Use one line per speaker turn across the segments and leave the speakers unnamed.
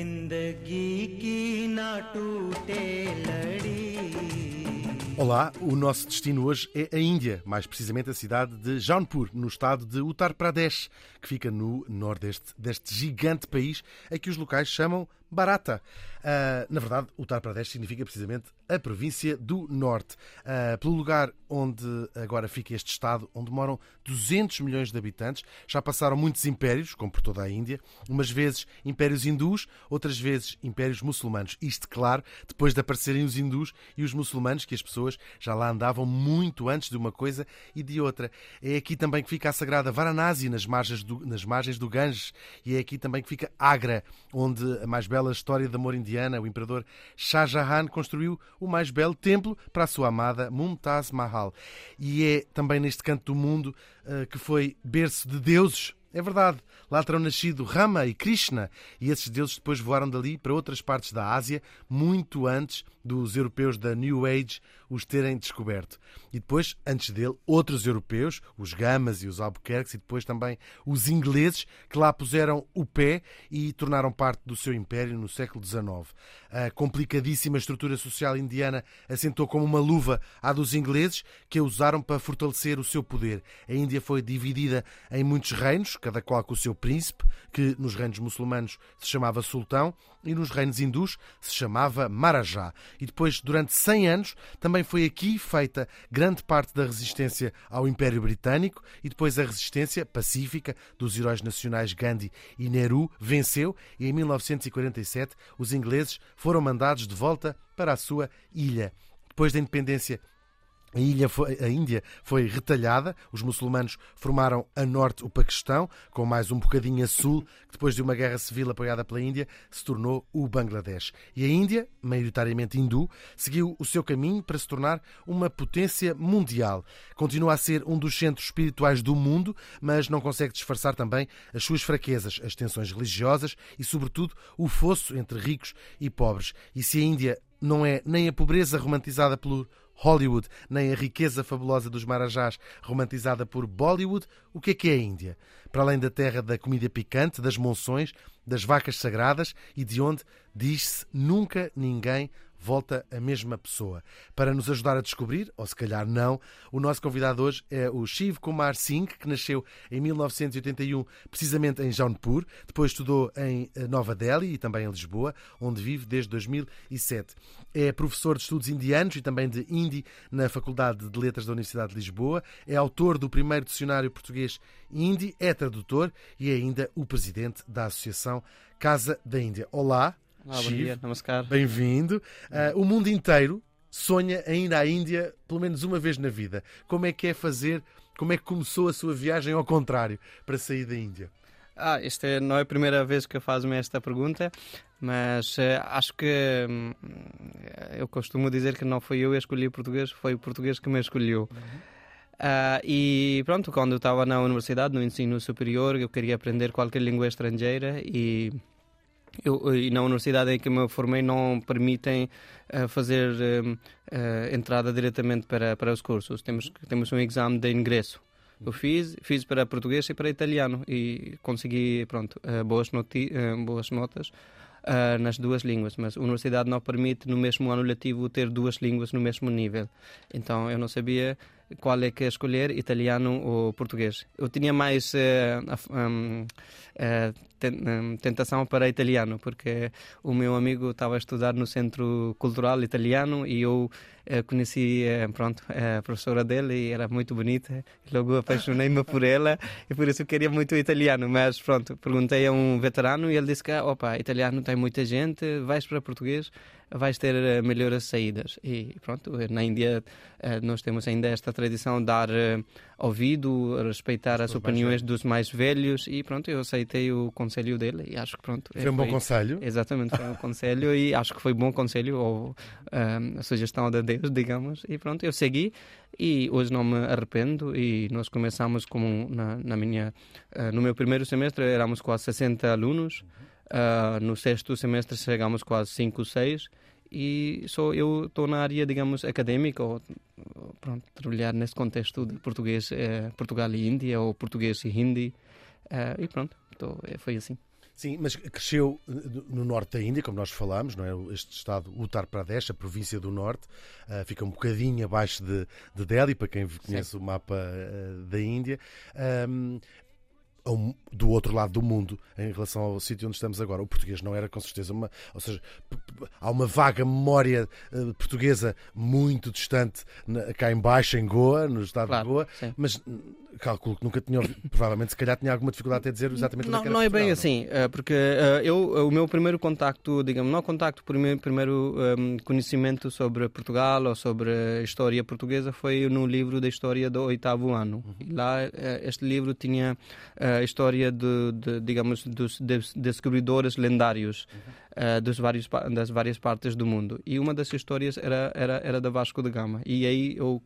जिंदगी की ना टूटे लड़ी
Olá, o nosso destino hoje é a Índia, mais precisamente a cidade de Jaunpur, no estado de Uttar Pradesh, que fica no nordeste deste gigante país a que os locais chamam Barata. Ah, na verdade, Uttar Pradesh significa precisamente a província do Norte, ah, pelo lugar onde agora fica este estado, onde moram 200 milhões de habitantes. Já passaram muitos impérios, como por toda a Índia, umas vezes impérios hindus, outras vezes impérios muçulmanos. Isto, claro, depois de aparecerem os hindus e os muçulmanos, que as pessoas já lá andavam muito antes de uma coisa e de outra. É aqui também que fica a sagrada Varanasi, nas margens do, nas margens do Ganges, e é aqui também que fica Agra, onde a mais bela história de amor indiana, o imperador Shah Jahan construiu o mais belo templo para a sua amada Mumtaz Mahal. E é também neste canto do mundo eh, que foi berço de deuses é verdade, lá terão nascido Rama e Krishna, e esses deuses depois voaram dali para outras partes da Ásia, muito antes dos europeus da New Age os terem descoberto. E depois, antes dele, outros europeus, os Gamas e os Albuquerques, e depois também os ingleses, que lá puseram o pé e tornaram parte do seu império no século XIX. A complicadíssima estrutura social indiana assentou como uma luva à dos ingleses, que a usaram para fortalecer o seu poder. A Índia foi dividida em muitos reinos, cada qual com o seu príncipe, que nos reinos muçulmanos se chamava sultão, e nos reinos hindus se chamava Maharaja. E depois, durante 100 anos, também foi aqui feita grande parte da resistência ao Império Britânico e depois a resistência pacífica dos heróis nacionais Gandhi e Nehru venceu e em 1947 os ingleses foram mandados de volta para a sua ilha. Depois da independência a, ilha foi, a Índia foi retalhada, os muçulmanos formaram a norte o Paquistão, com mais um bocadinho a sul, que depois de uma guerra civil apoiada pela Índia, se tornou o Bangladesh. E a Índia, maioritariamente hindu, seguiu o seu caminho para se tornar uma potência mundial. Continua a ser um dos centros espirituais do mundo, mas não consegue disfarçar também as suas fraquezas, as tensões religiosas e, sobretudo, o fosso entre ricos e pobres. E se a Índia não é nem a pobreza romantizada pelo Hollywood, nem a riqueza fabulosa dos Marajás, romantizada por Bollywood, o que é que é a Índia? Para além da terra da comida picante, das monções, das vacas sagradas e de onde, diz-se, nunca ninguém volta a mesma pessoa. Para nos ajudar a descobrir, ou se calhar não, o nosso convidado hoje é o Shiv Kumar Singh, que nasceu em 1981, precisamente em Jaunpur, depois estudou em Nova Delhi e também em Lisboa, onde vive desde 2007. É professor de estudos indianos e também de hindi na Faculdade de Letras da Universidade de Lisboa, é autor do primeiro dicionário português hindi, é tradutor e é ainda o presidente da Associação Casa da Índia. Olá,
Ah, bom dia, namaskar.
Bem-vindo. Ah, o mundo inteiro sonha em ir à Índia pelo menos uma vez na vida. Como é que é fazer, como é que começou a sua viagem ao contrário para sair da Índia?
Ah, esta não é a primeira vez que fazem esta pergunta, mas eh, acho que hum, eu costumo dizer que não fui eu que escolhi o português, foi o português que me escolheu. Ah, e pronto, quando eu estava na universidade, no ensino superior, eu queria aprender qualquer língua estrangeira e eu, e na universidade em que me formei não permitem eh, fazer hum, eh, entrada diretamente para, para os cursos. Temos, temos um exame de ingresso. Eu fiz, fiz para português e para italiano e consegui, pronto, eh, boas, noti eh, boas notas eh, nas duas línguas, mas a universidade não permite no mesmo ano letivo ter duas línguas no mesmo nível. Então eu não sabia qual é que escolher, italiano ou português. Eu tinha mais eh, eh, ten- hum, tentação para italiano, porque o meu amigo estava a estudar no Centro Cultural Italiano e eu Eu conheci, eh, pronto, a professora dele e era muito bonita. Logo apaixonei-me por ela e por isso queria muito italiano. Mas pronto, perguntei a um veterano e ele disse que, opa, italiano tem muita gente, vais para português vais ter eh, melhores saídas. E pronto, na Índia eh, nós temos ainda esta tradição de dar eh, ouvido, respeitar as, opiniões dos mais velhos e pronto, eu aceitei o conselho dele e acho que pronto.
Foi um bom conselho?
Exatamente, foi um conselho e acho que foi bom conselho ou a sugestão de Deus, digamos, e pronto, eu segui e hoje não me arrependo e nós começamos como na, na minha no meu primeiro semestre éramos quase 60 alunos Uh, no sexto semestre chegamos quase 5, 6 e só eu estou na área, digamos, académica, ou pronto, trabalhar nesse contexto de português, eh, Portugal e Índia, ou português e hindi, uh, e pronto, tô, eh, foi assim.
Sim, mas cresceu no norte da Índia, como nós falámos, não é? Este estado, Uttar Pradesh, a província do norte, uh, fica um bocadinho abaixo de, de Delhi, para quem conhece Sim. o mapa uh, da Índia. Um, do outro lado do mundo em relação ao sítio onde estamos agora. O português não era com certeza uma. Ou seja, há uma vaga memória uh, portuguesa muito distante na, cá embaixo, em Goa, no estado
claro,
de Goa,
sim.
mas calculo que nunca tinha ouvido, provavelmente se calhar tinha alguma dificuldade até dizer exatamente
não, é Não é bem
não?
assim, eh, porque uh, eu, o meu primeiro contacto, digamos, não contacto, primeiro, primeiro um, conhecimento sobre Portugal ou sobre a história portuguesa foi no livro da história do oitavo ano. Uhum. Lá este livro tinha a história de, de, digamos, dos descobridores lendários. Uhum uh, dos vários, das várias partes do mundo. E uma das histórias era, era, era da Vasco da Gama. E aí eu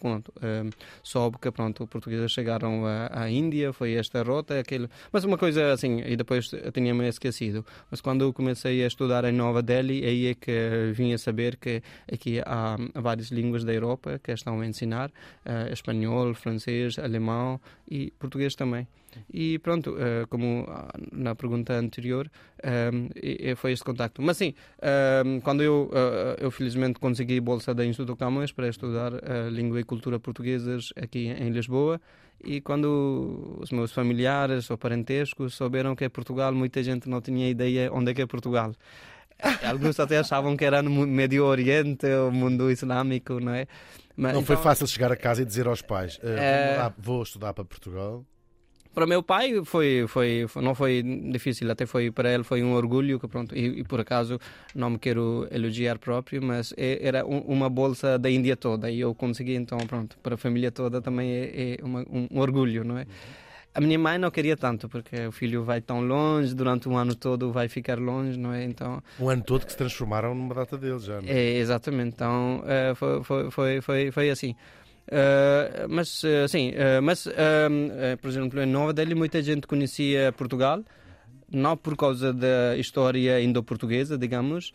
pronto, uh, soube que pronto, portugueses chegaram à, à Índia, foi esta rota, aquele... mas uma coisa assim, e depois eu tinha-me esquecido. Mas quando eu comecei a estudar em Nova Delhi, aí é que vim a saber que aqui há várias línguas da Europa que estão a ensinar, uh, espanhol, francês, alemão e português também. E pronto, uh, como na pergunta anterior, um, foi este contacto. Mas sim, um, quando eu, uh, eu felizmente consegui bolsa da Instituto Camões para estudar uh, língua e cultura portuguesas aqui em Lisboa, e quando os meus familiares ou parentescos souberam que é Portugal, muita gente não tinha ideia onde é que é Portugal. Alguns até achavam que era no Médio Oriente, o mundo islâmico, não é?
Mas, não então, foi fácil chegar a casa e dizer aos pais: uh, vou estudar para Portugal.
Para meu pai foi, foi, não foi difícil, até foi para ele foi um orgulho que pronto e, e por acaso não me quero elogiar próprio, mas é, era um, uma bolsa da Índia toda e eu consegui então pronto para a família toda também é, é uma, um, um, orgulho, não é? A minha mãe não queria tanto porque o filho vai tão longe durante um ano todo vai ficar longe, não é? Então
um ano todo que se transformaram numa data deles já. Não
é? é exatamente, então uh, foi, foi, foi, foi, foi assim. Uh, mas, uh, sim, uh, mas, por exemplo, em Nova Delhi muita gente conhecia Portugal, não por causa da história indo-portuguesa, digamos,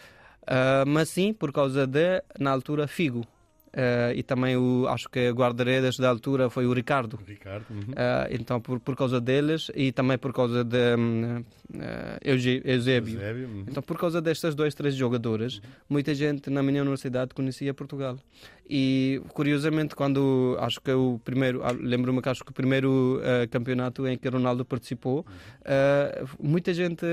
mas sim por causa de, na altura, Figo. Uh, e também o, acho que o guarda-redes da altura foi o Ricardo.
Ricardo. Uhum.
Uh, então, por, por causa deles e também por causa de um, uh, Eusébio. Eusébio uhum. Então, por causa destas dois, três jogadores, uhum. muita gente na minha universidade conhecia Portugal. E, curiosamente, quando acho que o primeiro, ah, lembro-me que acho que o primeiro campeonato em que Ronaldo participou, uhum. muita gente,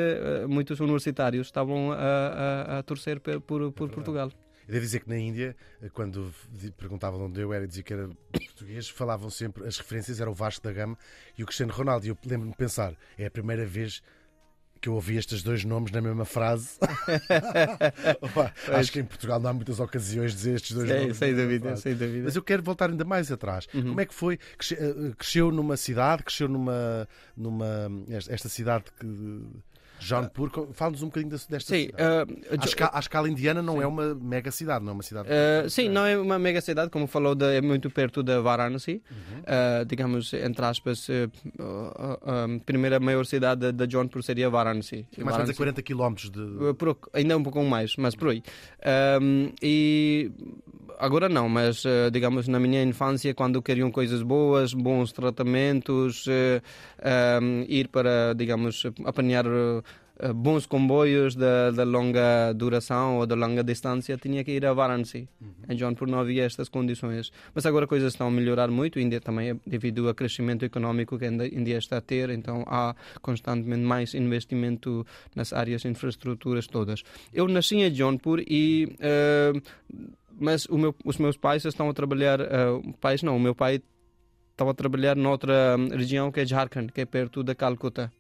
muitos universitários estavam a, a, a torcer por, por, por é Portugal.
Eu devo dizer que na Índia, eh, quando perguntavam de onde eu era e dizia que era português, falavam sempre, as referências eram o Vasco da Gama e o Cristiano Ronaldo. E eu lembro-me de pensar, é a primeira vez que eu ouvi estes dois nomes na mesma frase. Opa, acho que em Portugal não há muitas ocasiões de dizer estes dois
sem,
nomes.
Sem dúvida, sem dúvida.
Mas eu quero voltar ainda mais atrás. Uhum. Como é que foi? Eh, cresceu numa cidade, cresceu numa. numa esta cidade que Jaunpur, fala-nos um bocadinho desta sim, cidade. Uh, à, escala, indiana não sim. é uma mega cidade, não é uma cidade.
Uh, sim, não é uma mega cidade, como falou, de, é muito perto da Varanasi, uhum. uh, digamos, entre aspas, a primeira maior cidade da Jaunpur seria Varanasi.
Mais ou menos a 40 km de.
Por, ainda um pouco mais, mas por aí. e agora não, mas digamos na minha infância, quando queriam coisas boas, bons tratamentos, ir para, digamos, apanhar eh, bons comboios de, de, longa duração ou de longa distância, tinha que ir a Varanasi. Uhum. Em Jaunpur não havia estas condições. Mas agora coisas estão a melhorar muito, ainda também devido ao crescimento económico que a Índia está a ter, então há constantemente mais investimento nas áreas infraestruturas todas. Eu nasci em Jaunpur e... Uh, mas meu, os meus pais estão a trabalhar, uh, pais não, o meu pai estava a trabalhar noutra hum, região que é Jharkhand, que é perto da Calcutta.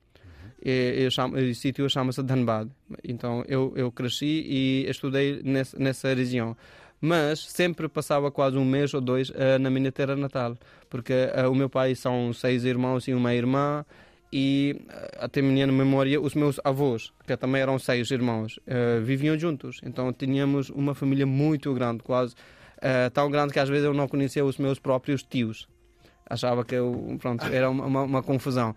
E, e, chamo, o sítio chama-se Dhanbad. Então eu, eu cresci e estudei nessa, nessa região mas sempre passava quase um mês ou dois uh, na minha terra natal, porque uh, o meu pai são seis irmãos e uma irmã, e uh, até minha memória, os meus avós, que também eram seis irmãos, viviam juntos. Então tínhamos uma família muito grande, quase tão grande que às vezes eu não conhecia os meus próprios tios. Achava que eu, pronto, era uma, uma, uma confusão.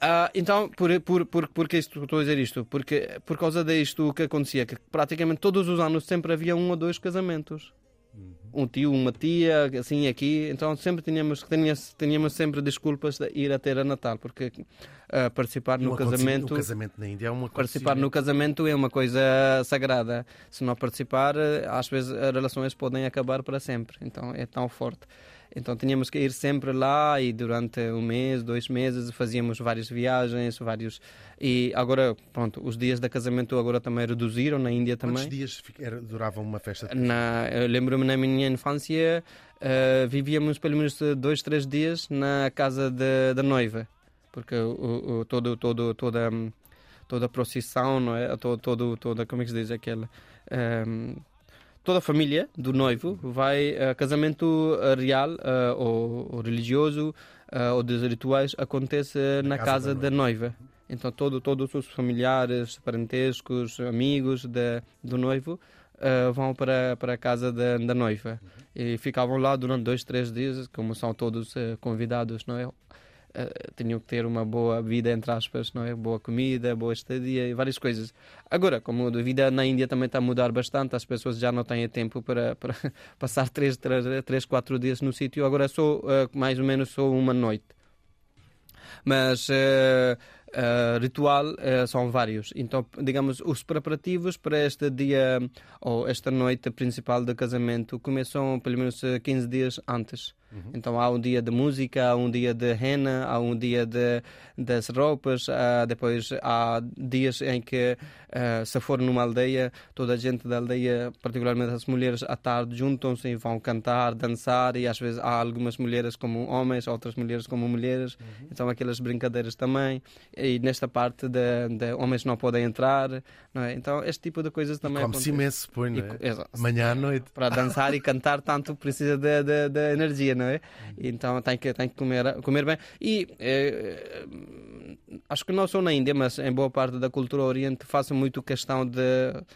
Uh, então, por, por, por, por que estou a dizer isto? Porque por causa disto o que acontecia, que praticamente todos os anos sempre havia um ou dois casamentos. Um tio, uma tia, assim aqui. Então sempre tínhamos, tínhamos, tínhamos sempre desculpas de ir a ter a Natal, porque uh, participar no casamento.
O casamento na Índia é uma
Participar no casamento é uma coisa sagrada. Se não participar, às vezes as relações podem acabar para sempre. Então é tão forte. Então tínhamos que ir sempre lá e durante um mês, dois meses fazíamos várias viagens, vários e agora pronto, os dias de casamento agora também reduziram na Índia também.
Quantos dias durava uma festa?
Na, eu lembro-me na minha infância uh, vivíamos pelo menos dois, três dias na casa da noiva, porque o, o, todo, todo, toda toda a procissão, não é? Todo, todo, toda, como é que se diz aquela? Um, toda a família do noivo vai a casamento eh, real uh, ou, ou, religioso uh, ou dos rituais acontece na, na casa, casa da, noiva. da, noiva. Então todo, todos os familiares, parentescos, amigos de, do noivo uh, vão para, para a casa da, da noiva uhum. e ficavam lá durante dois, três dias, como são todos convidados, não é? Uh, tinham que ter uma boa vida, entre aspas, não é? Boa comida, boa estadia e várias coisas. Agora, como a vida na Índia também está a mudar bastante, as pessoas já não têm tempo para, para passar três, três, três, quatro dias no sítio, agora sou uh, mais ou menos só uma noite. Mas uh, ritual uh, são vários. Então, digamos, os preparativos para este dia ou esta noite principal do casamento começam pelo menos 15 dias antes. Uhum. Então há um dia de música, há um dia de rena, há um dia de, das roupas, uh, depois há dias em que, uh, se for numa aldeia, toda a gente da aldeia, particularmente as mulheres, à tarde juntam-se e vão cantar, dançar, e às vezes há algumas mulheres como homens, outras mulheres como mulheres, uhum. então aquelas brincadeiras também. E nesta parte de, de homens não podem entrar, não é? Então este tipo de coisas também.
Come-se imenso, põe, não é? Manhã à noite.
Para dançar e cantar tanto precisa de, de, de energia, não é? Então tem que, tem que comer, comer bem. E eh, acho que não só na Índia, mas em boa parte da cultura oriente, fazem muito questão de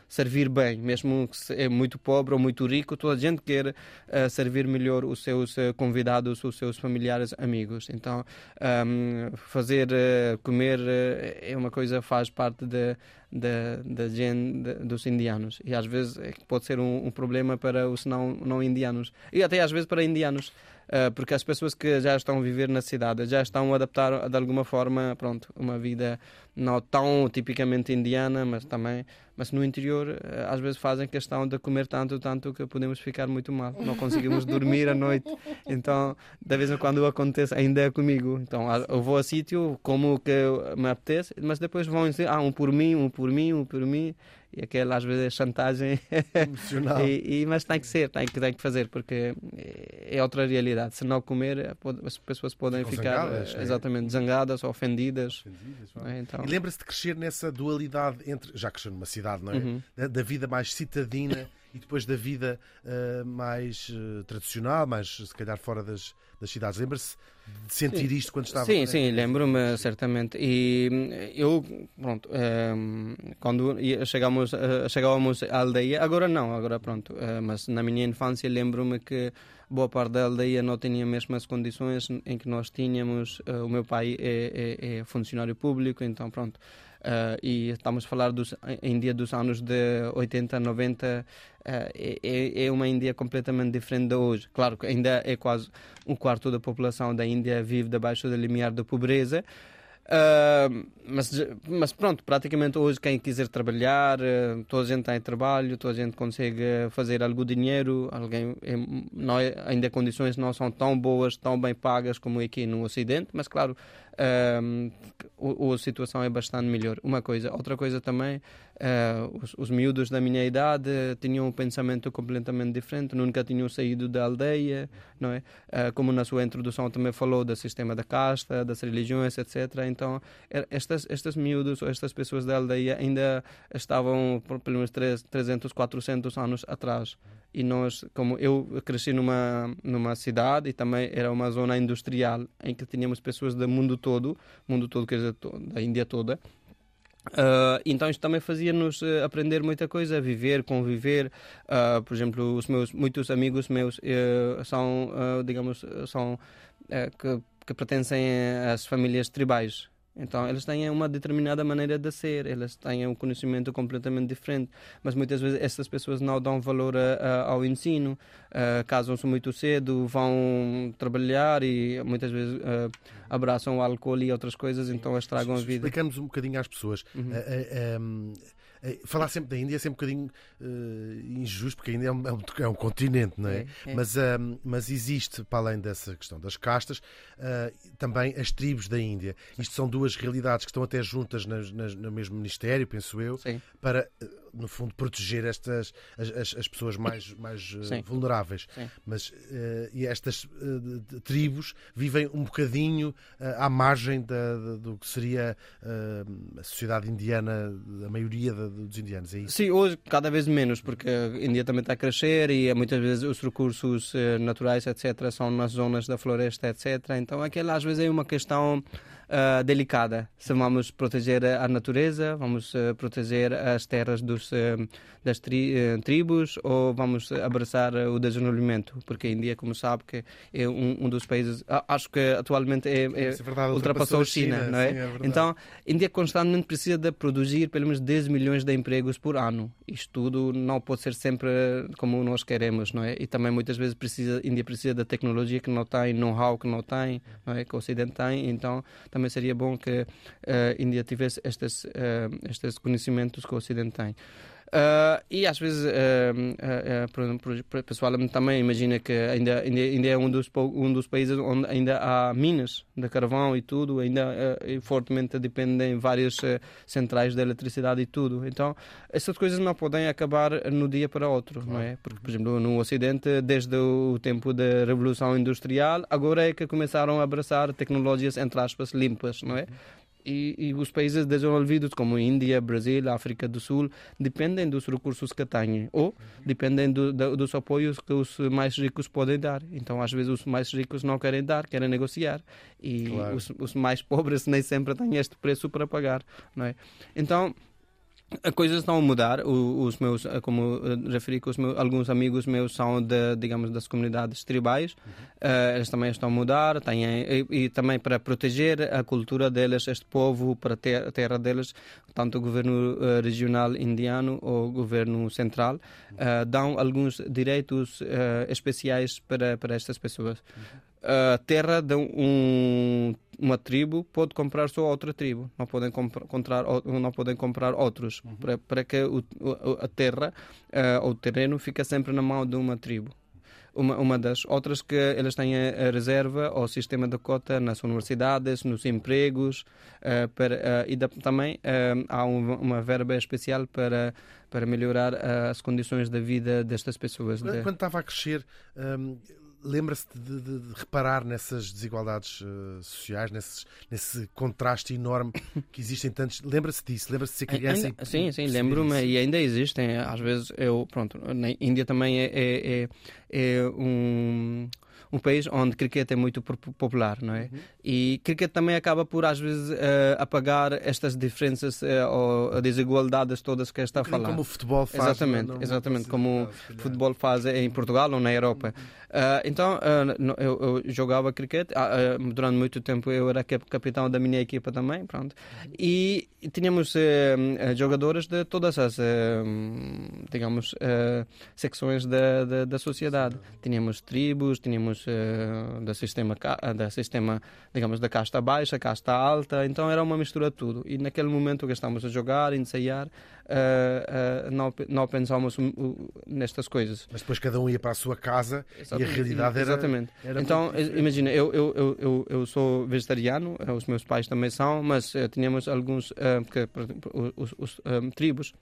servir bem, mesmo que é muito pobre ou muito rico, toda a gente quer uh, servir melhor os seus uh, convidados, os seus familiares, amigos. Então um, fazer uh, comer é uma coisa faz parte de da, da gente dos indianos e às vezes pode ser um, um problema para os não, não indianos e até às vezes para indianos porque as pessoas que já estão a viver na cidade já estão a adaptar de alguma forma pronto uma vida não tão tipicamente indiana mas também mas no interior uh, às vezes fazem questão de comer tanto tanto que podemos ficar muito mal. Não conseguimos dormir à noite. Então de vez em quando acontece ainda é comigo. Então eu vou a sítio como que me apetece mas depois vão dizer ah um por mim um por mim um por mim e aquela às vezes é chantagem
emocional.
e, e, mas tem que ser, tem que, tem que fazer, porque é outra realidade. Se não comer, as pessoas podem Ficam ficar zangadas, é. exatamente é. zangadas ou ofendidas. ofendidas
é? então... E lembra-se de crescer nessa dualidade entre, já cresceu numa cidade, não é? Uhum. Da, da, vida mais citadina e depois da vida uh, mais uh, tradicional, mais se calhar fora das, das cidades. Lembra-se de sentir sim. isto quando estava?
Sim, sim, lembro-me certamente. E hum, eu, pronto, um, quando chegamos, uh, chegávamos à aldeia, agora não, agora pronto, uh, mas na minha infância lembro-me que boa parte da aldeia não tinha mesmo as condições em que nós tínhamos. O meu pai é, é, é funcionário público, então pronto. Uh, e estamos a falar dos, em dia dos anos de 80, 90, uh, é, é uma Índia completamente diferente de hoje. Claro que ainda é quase um quarto da população da Índia vive debaixo do limiar da pobreza, Uh, mas, mas pronto, praticamente hoje quem quiser trabalhar, uh, toda a gente tem trabalho, toda a gente consegue fazer algum dinheiro, alguém é, não é, ainda condições não são tão boas, tão bem pagas como aqui no Ocidente, mas claro, um, a situação é bastante melhor. Uma coisa. Outra coisa também, uh, os, os miúdos da minha idade tinham um pensamento completamente diferente, nunca tinham saído da aldeia, não é? Uh, como na sua introdução também falou do sistema da casta, das religiões, etc. Então, estas, estas miúdos ou estas pessoas da aldeia ainda estavam por pelo menos 300, 400 anos atrás e nós, como eu cresci numa numa cidade e também era uma zona industrial em que tínhamos pessoas do mundo todo, mundo todo quer dizer da Índia toda. Uh, então isto também fazia-nos uh, aprender muita coisa, viver, conviver. Uh, por exemplo, os meus muitos amigos meus são, digamos, são que, que pertencem às famílias tribais. Então, eles têm uma determinada maneira de ser, eles têm um conhecimento completamente diferente, mas muitas vezes essas pessoas não dão valor a, a, ao ensino, uh, casam-se muito cedo, vão trabalhar e muitas vezes uh, abraçam o álcool e outras coisas, então estragam a vida.
Explicamos um bocadinho às pessoas. Uhum. Uh, eh, falar sempre da Índia é sempre um bocadinho uh, injusto, porque a Índia é um, é um, é um continente, não é? é, é. Mas, mas existe, para além dessa questão das castas, uh, também as tribos da Índia. Isto são duas realidades que estão até juntas nas, nas, no mesmo ministério, penso eu, Sim. para no fundo, proteger estas as, as, as pessoas mais, mais uh, vulneráveis. Sim. Mas uh, e estas uh, tribos vivem um bocadinho à margem da, da, do que seria a sociedade indiana, a maioria da, dos indianos, é isso?
Sim, hoje cada vez menos, porque a Índia também está a crescer e muitas vezes os recursos naturais, etc., são nas zonas da floresta, etc. Então aquela às vezes é uma questão uh, delicada. Se vamos proteger a natureza, vamos uh, proteger as terras dos, uh, das tri, tribos ou vamos abraçar o desenvolvimento, porque a Índia, como sabe, que é um, um dos países, acho que atualmente é, é, é verdade, ultrapassou a China, China, não é? Sim, é então, a Índia constantemente precisa de produzir pelo menos 10 milhões de empregos por ano. Isto tudo não pode ser sempre como nós queremos, não é? E também muitas vezes precisa, a Índia precisa da tecnologia que não tem, know-how que não tem, não é? que o Ocidente tem, então também seria bom que a uh, Índia tivesse estes, uh, estes conhecimentos que o Ocidente tem. Uh, e às vezes, uh, uh, pessoalmente também imagina que ainda, ainda, ainda é um dos, um dos países onde ainda há minas de carvão e tudo, ainda fortemente dependem várias centrais de eletricidade e tudo. Então, essas coisas não podem acabar no dia para outro, não é? Porque, por exemplo, no Ocidente, desde o tempo da Revolução Industrial, agora é que começaram a abraçar tecnologias, entre aspas, limpas, não é? E, e, os países desenvolvidos como Índia, Brasil, África do Sul dependem dos recursos que têm ou dependem do, do, dos apoios que os mais ricos podem dar. Então, às vezes, os mais ricos não querem dar, querem negociar e claro. os, os mais pobres nem sempre têm este preço para pagar, não é? Então coisas estão a mudar. os meus, eh, como eh, referi, os meus, alguns amigos meus são de, digamos, das comunidades tribais. Uhum. Uh, eles também estão a mudar. Têm, e, e, também para proteger a cultura deles, este povo, para ter, a terra deles, tanto o governo regional indiano ou o governo central uh, dão alguns direitos especiais para, para estas pessoas. Uhum a terra de um, uma tribo pode comprar só outra tribo, não podem comprar, não podem comprar outros, uhum. para, para que o, a terra uh, ou o terreno fique sempre na mão de uma tribo. Uma, uma das outras que eles têm a, reserva ao sistema de cota nas universidades, nos empregos, uh, para, uh, e da, também há um, uma verba especial para para melhorar as condições da vida destas pessoas.
Quando, quando estava a crescer, um lembra-se de, de, de, reparar nessas desigualdades uh, sociais, nesses, nesse contraste enorme que existem tantos. Lembra-se disso? Lembra-se de ser criança?
Ainda, sim, sim, lembro-me e ainda existem. Às vezes eu, pronto, na Índia também é, é, é, é um um país onde cricket é muito popular, não é? Uhum. E cricket também acaba por, às vezes, uh, apagar estas diferenças uh, ou desigualdades todas que está a falar.
Como o futebol faz.
Exatamente, não, não exatamente como o futebol faz em Portugal ou na Europa. Uh, então, eu, eu, jogava cricket, durante muito tempo eu era capitão da minha equipa também, pronto. E tínhamos jogadores de todas as, digamos, secções da, da, da sociedade. Tínhamos tribos, tínhamos da sistema da sistema digamos da casta baixa casta alta então era uma mistura de tudo e naquele momento que estamos a jogar ensaiar uh, não não nestas coisas
mas depois cada um ia para a sua casa exatamente. e a realidade era
exatamente
era
então imagina eu, eu eu, eu sou vegetariano os meus pais também são mas tínhamos alguns que, os, os um, tribos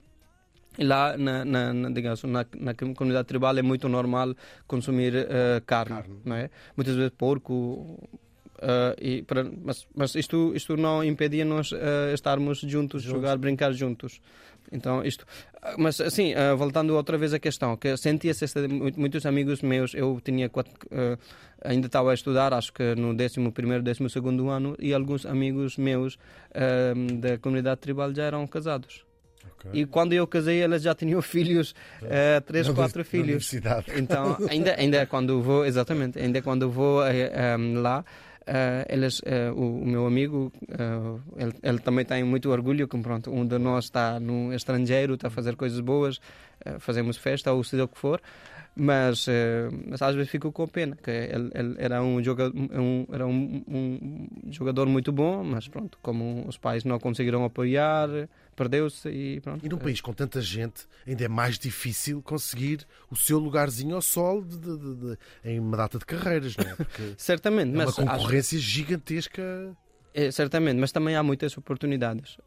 lá na, na, na, digamos, na, na comunidade tribal é muito normal consumir uh, carne, carne, não é? Muitas vezes porco. Uh, e para, mas, mas isto, isto não impedia nós uh, estarmos juntos, juntos, jogar, brincar juntos. Então, isto. Mas, assim, voltando outra vez à questão, que sentia-se muitos amigos meus, eu tinha quatro, ainda estava a estudar, acho que no 11 primeiro, 12 segundo ano, e alguns amigos meus da comunidade tribal já eram casados. Okay. E quando eu casei, elas já tinham filhos, uh, três, na quatro filhos. Então, ainda, ainda quando vou, exatamente, ainda quando vou uh, eh, um, lá, Uh, eles, uh, o, o, meu amigo, uh, ele, ele, também tem muito orgulho que pronto, um de nós está no estrangeiro, está a fazer coisas boas, fazemos festa ou seja o que for, mas, mas às vezes fico com pena, que ele, ele era, um jogador, um, era um, um, jogador muito bom, mas pronto, como os pais não conseguiram apoiar, perdeu-se e pronto.
E num país com tanta gente, ainda é mais difícil conseguir o seu lugarzinho ao sol de, de, de, em uma data de carreiras, não é? Porque
Certamente,
é
mas
uma concorrência acho... gigantesca.
É, certamente, mas também há muitas oportunidades.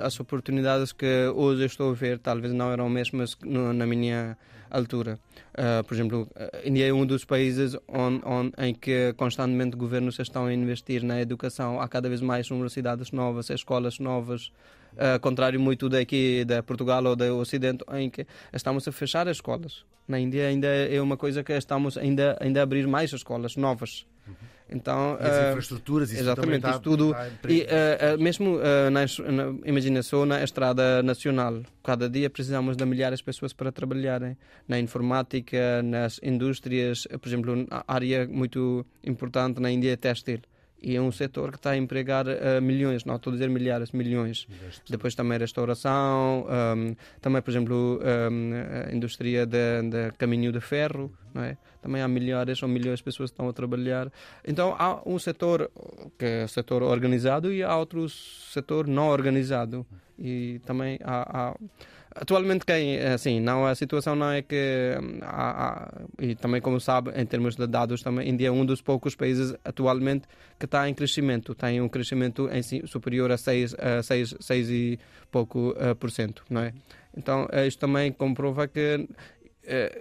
As oportunidades que hoje estou a ver talvez não eram mesmas na minha altura. Uh, por exemplo, a Índia é um dos países on, on, em que constantemente governos estão a investir na educação. Há cada vez mais universidades novas, escolas novas, uh, contrário muito daqui da Portugal ou do Ocidente, em que estamos a fechar as escolas. Na Índia ainda é uma coisa que estamos ainda, ainda a abrir mais escolas novas.
Então, e as uh, infraestruturas, isso
exatamente, isso tudo. e, uh, uh, mesmo na, na, imagina só na estrada nacional, cada dia precisamos de milhares de pessoas para trabalharem na informática, nas indústrias, por exemplo, a área muito importante na Índia é têxtil e é um setor que está a empregar uh, milhões, não estou a dizer milhares, milhões. Depois também restauração, um, também, por exemplo, um, a indústria de, de, caminho de ferro, não é? também há milhares ou milhões de pessoas que estão a trabalhar. Então há um setor que é o setor organizado e há outro setor não organizado. E também há, há Atualmente, quem, assim, não, a situação não é que. Hum, há, há, e também, como sabe, em termos de dados, também, Índia é um dos poucos países atualmente que está em crescimento. Tem um crescimento em superior a 6, a 6, 6 e pouco uh, por cento, não é? Então, uh, isto também comprova que uh,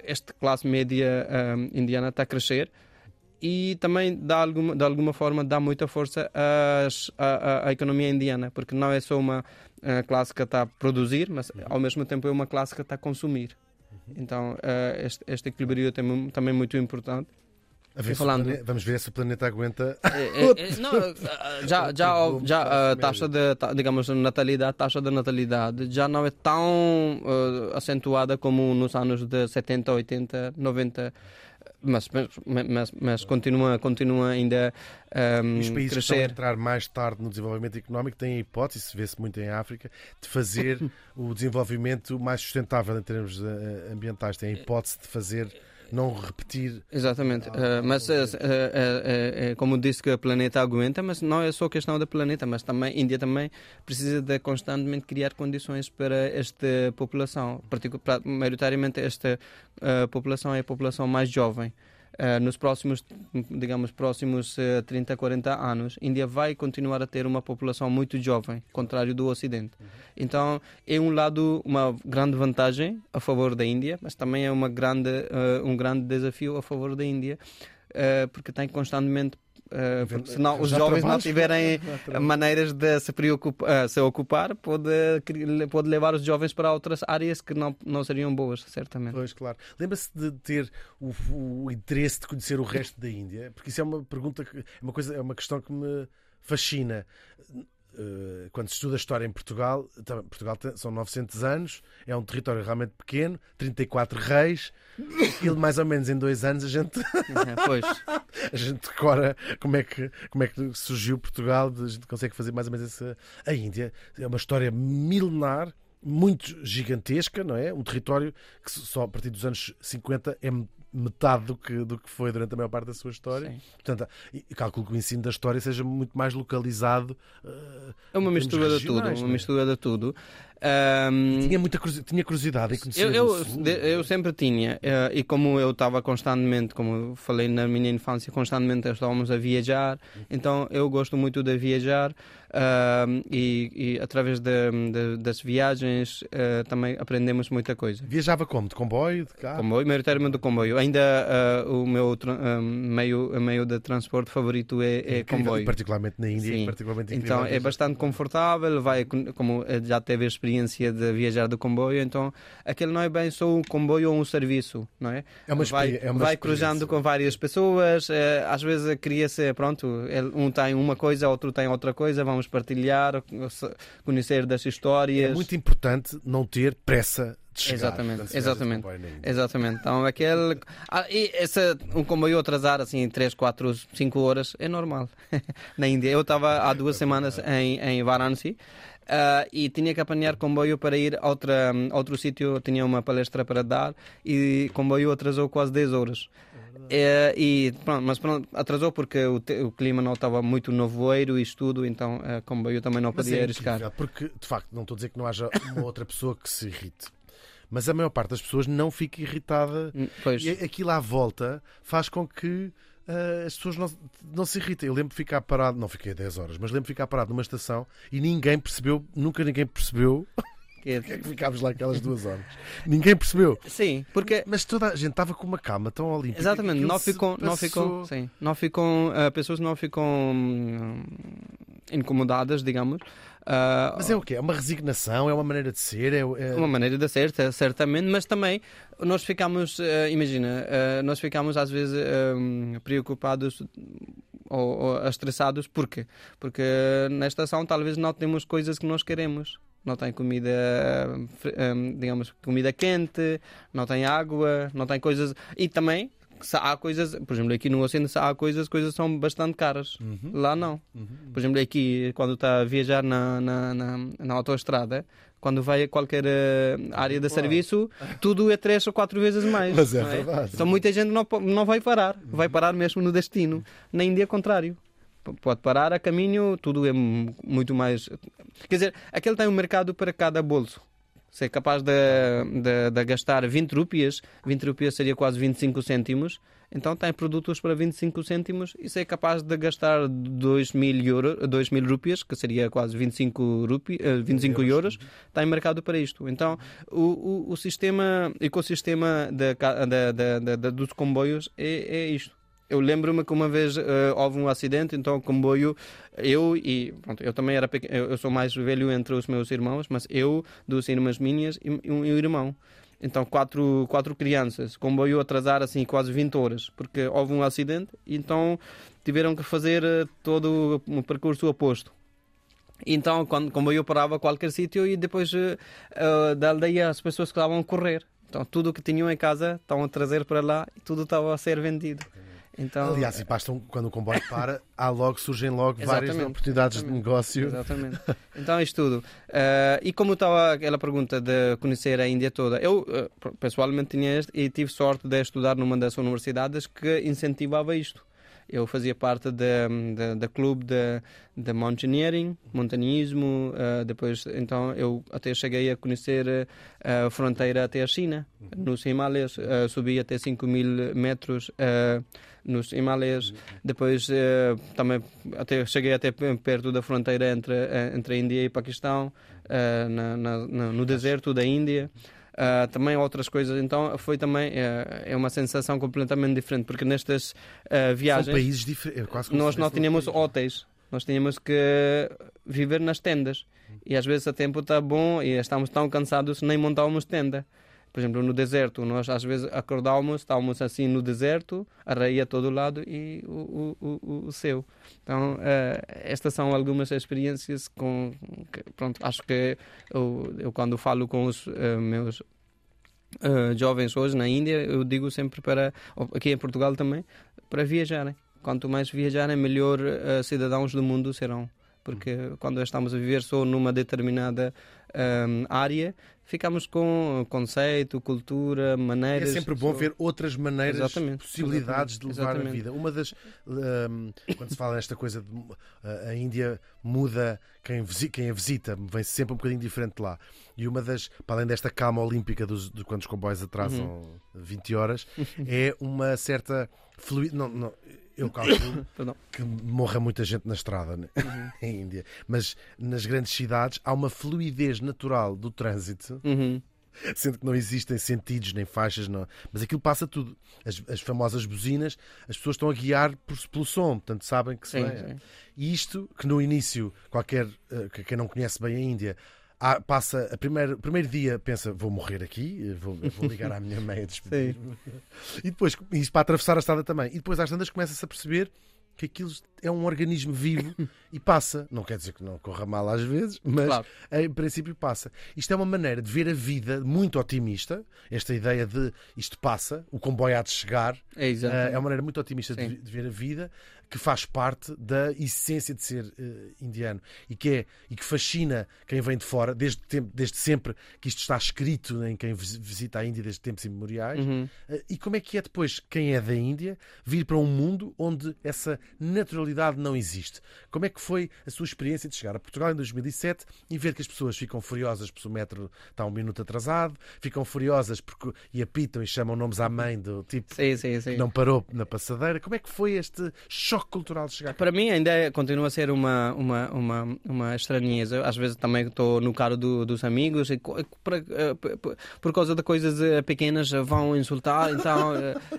esta classe média hum, indiana está a crescer e também dá alguma, de alguma forma dá muita força às, à, à, economia indiana, porque não é só uma classe que está a produzir, mas ao mesmo tempo é uma classe que está a consumir. Então uh, este, este, equilíbrio é também, muito importante.
Falando... Planeta, vamos ver se o planeta aguenta.
É, é, é, não, já, já, já a taxa de, digamos, natalidade, taxa de natalidade já não é tão uh, acentuada como nos anos de 70, 80, 90 mas, mas, mas, mas continua, continua ainda um,
Os países crescer. que estão a entrar mais tarde no desenvolvimento económico têm a hipótese, vê-se muito em África, de fazer o desenvolvimento mais sustentável em termos uh, ambientais. Têm a hipótese de fazer não repetir.
Exatamente, uh, mas uh, uh, como disse que o planeta aguenta, mas não é só questão do planeta, mas também a Índia também precisa de constantemente criar condições para esta população, maioritariamente esta população é a população mais jovem. Uh, nos próximos, digamos, próximos uh, 30, 40 anos, a Índia vai continuar a ter uma população muito jovem, contrário do Ocidente. Então, é um lado uma grande vantagem a favor da Índia, mas também é uma grande, uh, um grande desafio a favor da Índia, porque tem constantemente porque senão os jovens não tiverem maneiras de se, preocupar, uh, se ocupar, pode, pode levar os jovens para outras áreas que não, não seriam boas, certamente.
Pois, claro. Lembra-se de ter o, o, interesse de conhecer o resto da Índia? Porque isso é uma pergunta, é uma, coisa, é uma questão que me fascina. Eh, quando se estuda a história em Portugal, Portugal são 900 anos, é um território realmente pequeno, 34 reis, e mais ou menos em dois anos a gente,
pois.
a gente decora como é, que, como é que surgiu Portugal, a gente consegue fazer mais ou menos essa. A Índia é uma história milenar, muito gigantesca, não é? Um território que só a partir dos anos 50 é metade do que, do que foi durante a maior parte da sua história.
Sim.
Portanto, calculo que o ensino da história seja muito mais localizado. eh,
É uma
em termos
mistura de tudo, uma
é?
mistura de tudo. Ahm,
Tinha muita curiosidade, tinha curiosidade em conhecer
eu, eu, de- eu sempre tinha, eh, e como eu estava constantemente, como falei na minha infância, constantemente estávamos a viajar, então eu gosto muito de viajar ahm, e, e através de- de- das viagens eh, também aprendemos muita coisa.
Viajava como? De comboio? De carro?
Comboio, maioritariamente do comboio. Ainda ah, o meu ah, meio, meio de transporte favorito é, é
Incrível, e
comboio.
particularmente na Índia, particularmente
Então é bastante confortável, vai, como já teve a experiência de viajar de comboio, então aquele não é bem só um comboio ou um serviço, não é?
É uma
vai,
é uma
vai cruzando com várias pessoas, eh, às vezes cria-se, pronto, um tem uma coisa, outro tem outra coisa, vamos partilhar, conhecer das histórias.
É muito importante não ter pressa de chegar.
Exatamente, exatamente. Exatamente. Então aquele. Ah, e essa, um comboio atrasar assim 3, 4, 5 horas é normal. Na Índia. Eu estava há duas semanas em, em Varanasi. Ah, e tinha que apanhar comboio para ir a outra, a outro sítio, tinha uma palestra para dar e comboio atrasou quase 10 horas. É, e pronto, mas pronto, atrasou porque o, te- o clima não estava muito nevoeiro e tudo, então o comboio também não
Mas
podia
é
arriscar.
incrível, porque, de facto, não estou a dizer que não haja uma outra pessoa que se irrite. Mas a maior parte das pessoas não fica irritada.
Hum, Pois.
E aquilo à volta faz com que ah, as pessoas não, não se irritem. Eu lembro de ficar parado, não fiquei 10 horas, mas lembro de ficar parado numa estação e ninguém percebeu, nunca ninguém percebeu
que-
porque é que ficámos lá aquelas duas horas. Ninguém percebeu.
Sim, porque
Mas toda a gente estava com uma calma tão olímpica.
Exatamente, não ficam, não ficam, sim, não ficam, ah, pessoas não ficam hum, incomodadas, digamos. Ah,
Mas é o quê? É uma resignação? É uma maneira de ser? É, é-
uma maneira de ser, cer- certamente, mas também nós ficamos, ah, imagina, ah, nós ficamos às vezes preocupados ou, ou estressados, porquê? Porque na estação talvez não temos coisas que nós queremos. Não tem comida, digamos, comida quente, não tem água, não tem coisas. E também, há coisas, por exemplo, aqui no Oceano, se há coisas, coisas são bastante caras. Lá não. Por exemplo, aqui, quando está a viajar na, na, na, na autoestrada, quando vai a qualquer eh, área de serviço, tudo é três ou quatro vezes mais.
Mas é
não
verdade.
Então muita gente não, não vai parar, vai parar mesmo no destino. Na Índia é contrário. Pode parar a caminho, tudo é mu- muito mais. Quer dizer, aquele tem um mercado para cada bolso. Se é capaz de, de, de gastar 20 rupias, 20 rupias seria quase 25 cêntimos, então tem produtos para 25 cêntimos e se é capaz de gastar 2 mil, euro, 2 mil rupias, que seria quase 25, rupi, eh, 25 euros, tem mercado para isto. Então o, o, o sistema, ecossistema da- da- da- da- dos comboios é, é isto. Eu lembro-me que uma vez eh, houve um acidente, então o comboio, eu e. Pronto, eu também era eu, eu sou mais velho entre os meus irmãos, mas eu, duas irmãs minhas e, e um, irmão. Então, quatro, quatro crianças, comboio atrasar assim quase 20 horas, porque houve um acidente, então tiveram que fazer eh, todo o percurso oposto. Então, quando comboio parava a qualquer sítio e depois eh, da aldeia as pessoas estavam a correr. Então, tudo o que tinham em casa estavam a trazer para lá e tudo estava a ser vendido. Então,
Aliás, e basta um- quando o comboio para, há logo, surgem logo várias oportunidades de negócio.
Exatamente. Então, isto tudo. Eh, e como estava aquela pergunta de conhecer a Índia toda, eu eh, pessoalmente tinha este e tive sorte de estudar numa das universidades que incentivava isto. Eu fazia parte da da- da clube de, de mountaineering, montanhismo, eh, depois então eu até cheguei a conhecer eh, a fronteira até a China, nos Himalayas, eh, subi até 5 mil metros eh, nos Himalayas, depois eh, também até, cheguei até perto da fronteira entre, entre a Índia e Paquistão, na- na- no deserto da Índia. Ah, também outras coisas, então foi também eh, é uma sensação completamente diferente, porque nestas
São
viagens
países diferentes. é
nós não tínhamos hotéis, nós tínhamos que viver nas tendas. E às vezes o tempo está bom e estamos tão cansados nem montávamos tenda. Por exemplo, no deserto, nós às vezes acordávamos, estávamos assim no deserto, areia a todo lado e o, o, o, o céu. Então, eh, estas são algumas experiências com. que, pronto, acho que eu, eu quando falo com os eh, meus eh, jovens hoje na Índia, eu digo sempre para, aqui em Portugal também, para viajarem. Quanto mais viajarem, melhor eh, cidadãos do mundo serão. porque quando estamos a viver só numa determinada um, área, ficamos com conceito, cultura,
É
maneiras.
sempre bom
só-
ver outras maneiras,
Exatamente,
possibilidades de levar
exatamente.
a vida. Uma das. hum, quando se fala nesta coisa de. uh, a Índia muda quem, quem a visita, vem sempre um bocadinho diferente lá. E uma das. Para além desta calma olímpica dos, de quando os comboios atrasam
Uhum.
20 horas, é uma certa fluidez. Não, não, eu calculo que morra muita gente na estrada né?
Uhum.
em Índia. Mas nas grandes cidades há uma fluidez natural do trânsito
Uhum.
sendo que não existem sentidos nem faixas, não. mas aquilo passa tudo. As, as famosas buzinas, as pessoas estão a guiar por, pelo som, portanto sabem que se
Sim, sim.
E isto, que no início, qualquer, que quem não conhece bem a Índia, há- passa, a primeiro, primeiro dia pensa, vou morrer aqui, eh, vou, vou ligar à minha mãe a despedir E depois, isto para atravessar a estrada também. E depois às tantas começa-se a perceber que aquilo é um organismo vivo e passa. Não quer dizer que não corra mal às vezes, mas
Claro.
em princípio passa. Isto é uma maneira de ver a vida muito otimista, esta ideia de isto passa, o comboio há de chegar,
É exato.
eh, é uma maneira muito otimista de, de ver a vida, que faz parte da essência de ser eh, indiano e que, é, e que fascina quem vem de fora, desde, tempo- desde sempre que isto está escrito em quem vis- visita a Índia desde tempos imemoriais.
Uhum.
Eh, E como é que é depois, quem é da Índia, vir para um mundo onde essa naturalidade não existe? Como é que foi a sua experiência de chegar a Portugal em 2007 e ver que as pessoas ficam furiosas porque o metro está um minuto atrasado, ficam furiosas porque e apitam e chamam nomes à mãe do tipo
Sim, sim, sim.
que não parou na passadeira? Como é que foi este choque cultural de chegar cá?
Para mim ainda é- continua a ser uma, uma, uma, uma estranheza. Às vezes também estou no carro do- dos amigos e por, eh, por- por causa de coisas eh, pequenas eh, vão insultar, então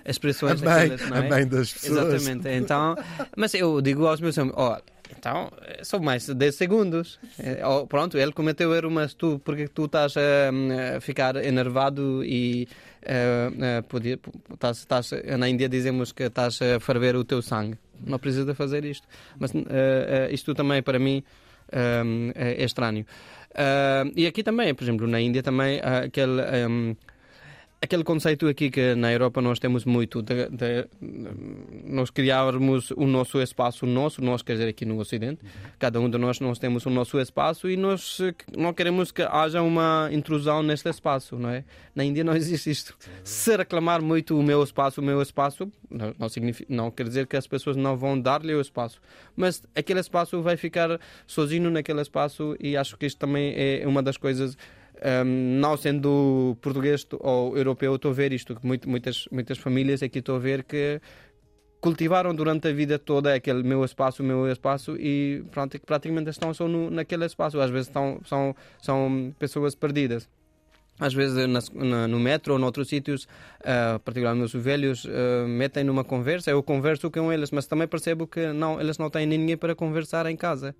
expressões
A mãe,
daquelas, não
a
é?
mãe das pessoas.
Exatamente. Então, mas eu digo aos meus amigos, ó, então, eh, são mais 10 segundos. Eh, ó, pronto, ele cometeu erro, mas tu, porque tu estás a, a ficar enervado e eh, podia- estás, estás, na Índia dizemos que estás a ferver o teu sangue. Não precisa fazer isto. Mas eh, isto também, para mim, eh, é é estranho. E aqui também, por exemplo, na Índia também, aquele... eh, aquele conceito aqui que na Europa nós temos muito de, de nós criarmos o nosso espaço nosso, nós quer dizer aqui no Ocidente, cada um de nós nós temos o nosso espaço e nós não queremos que haja uma intrusão neste espaço, não é? Na Índia não existe isto. Se reclamar muito o meu espaço, o meu espaço, não, não, significa, não quer dizer que as pessoas não vão dar-lhe o espaço, mas aquele espaço vai ficar sozinho naquele espaço e acho que isto também é uma das coisas um, não sendo português ou europeu, estou a ver isto. que muitas, muitas famílias aqui estou a ver que cultivaram durante a vida toda aquele meu espaço, meu espaço e pronto, que praticamente estão só no, naquele espaço. Às vezes estão, são, são pessoas perdidas. Às vezes na- no metro ou noutros sítios, ah, particularmente os velhos, ah, metem numa conversa. Eu converso com eles, mas também percebo que não, eles não têm ninguém para conversar em casa.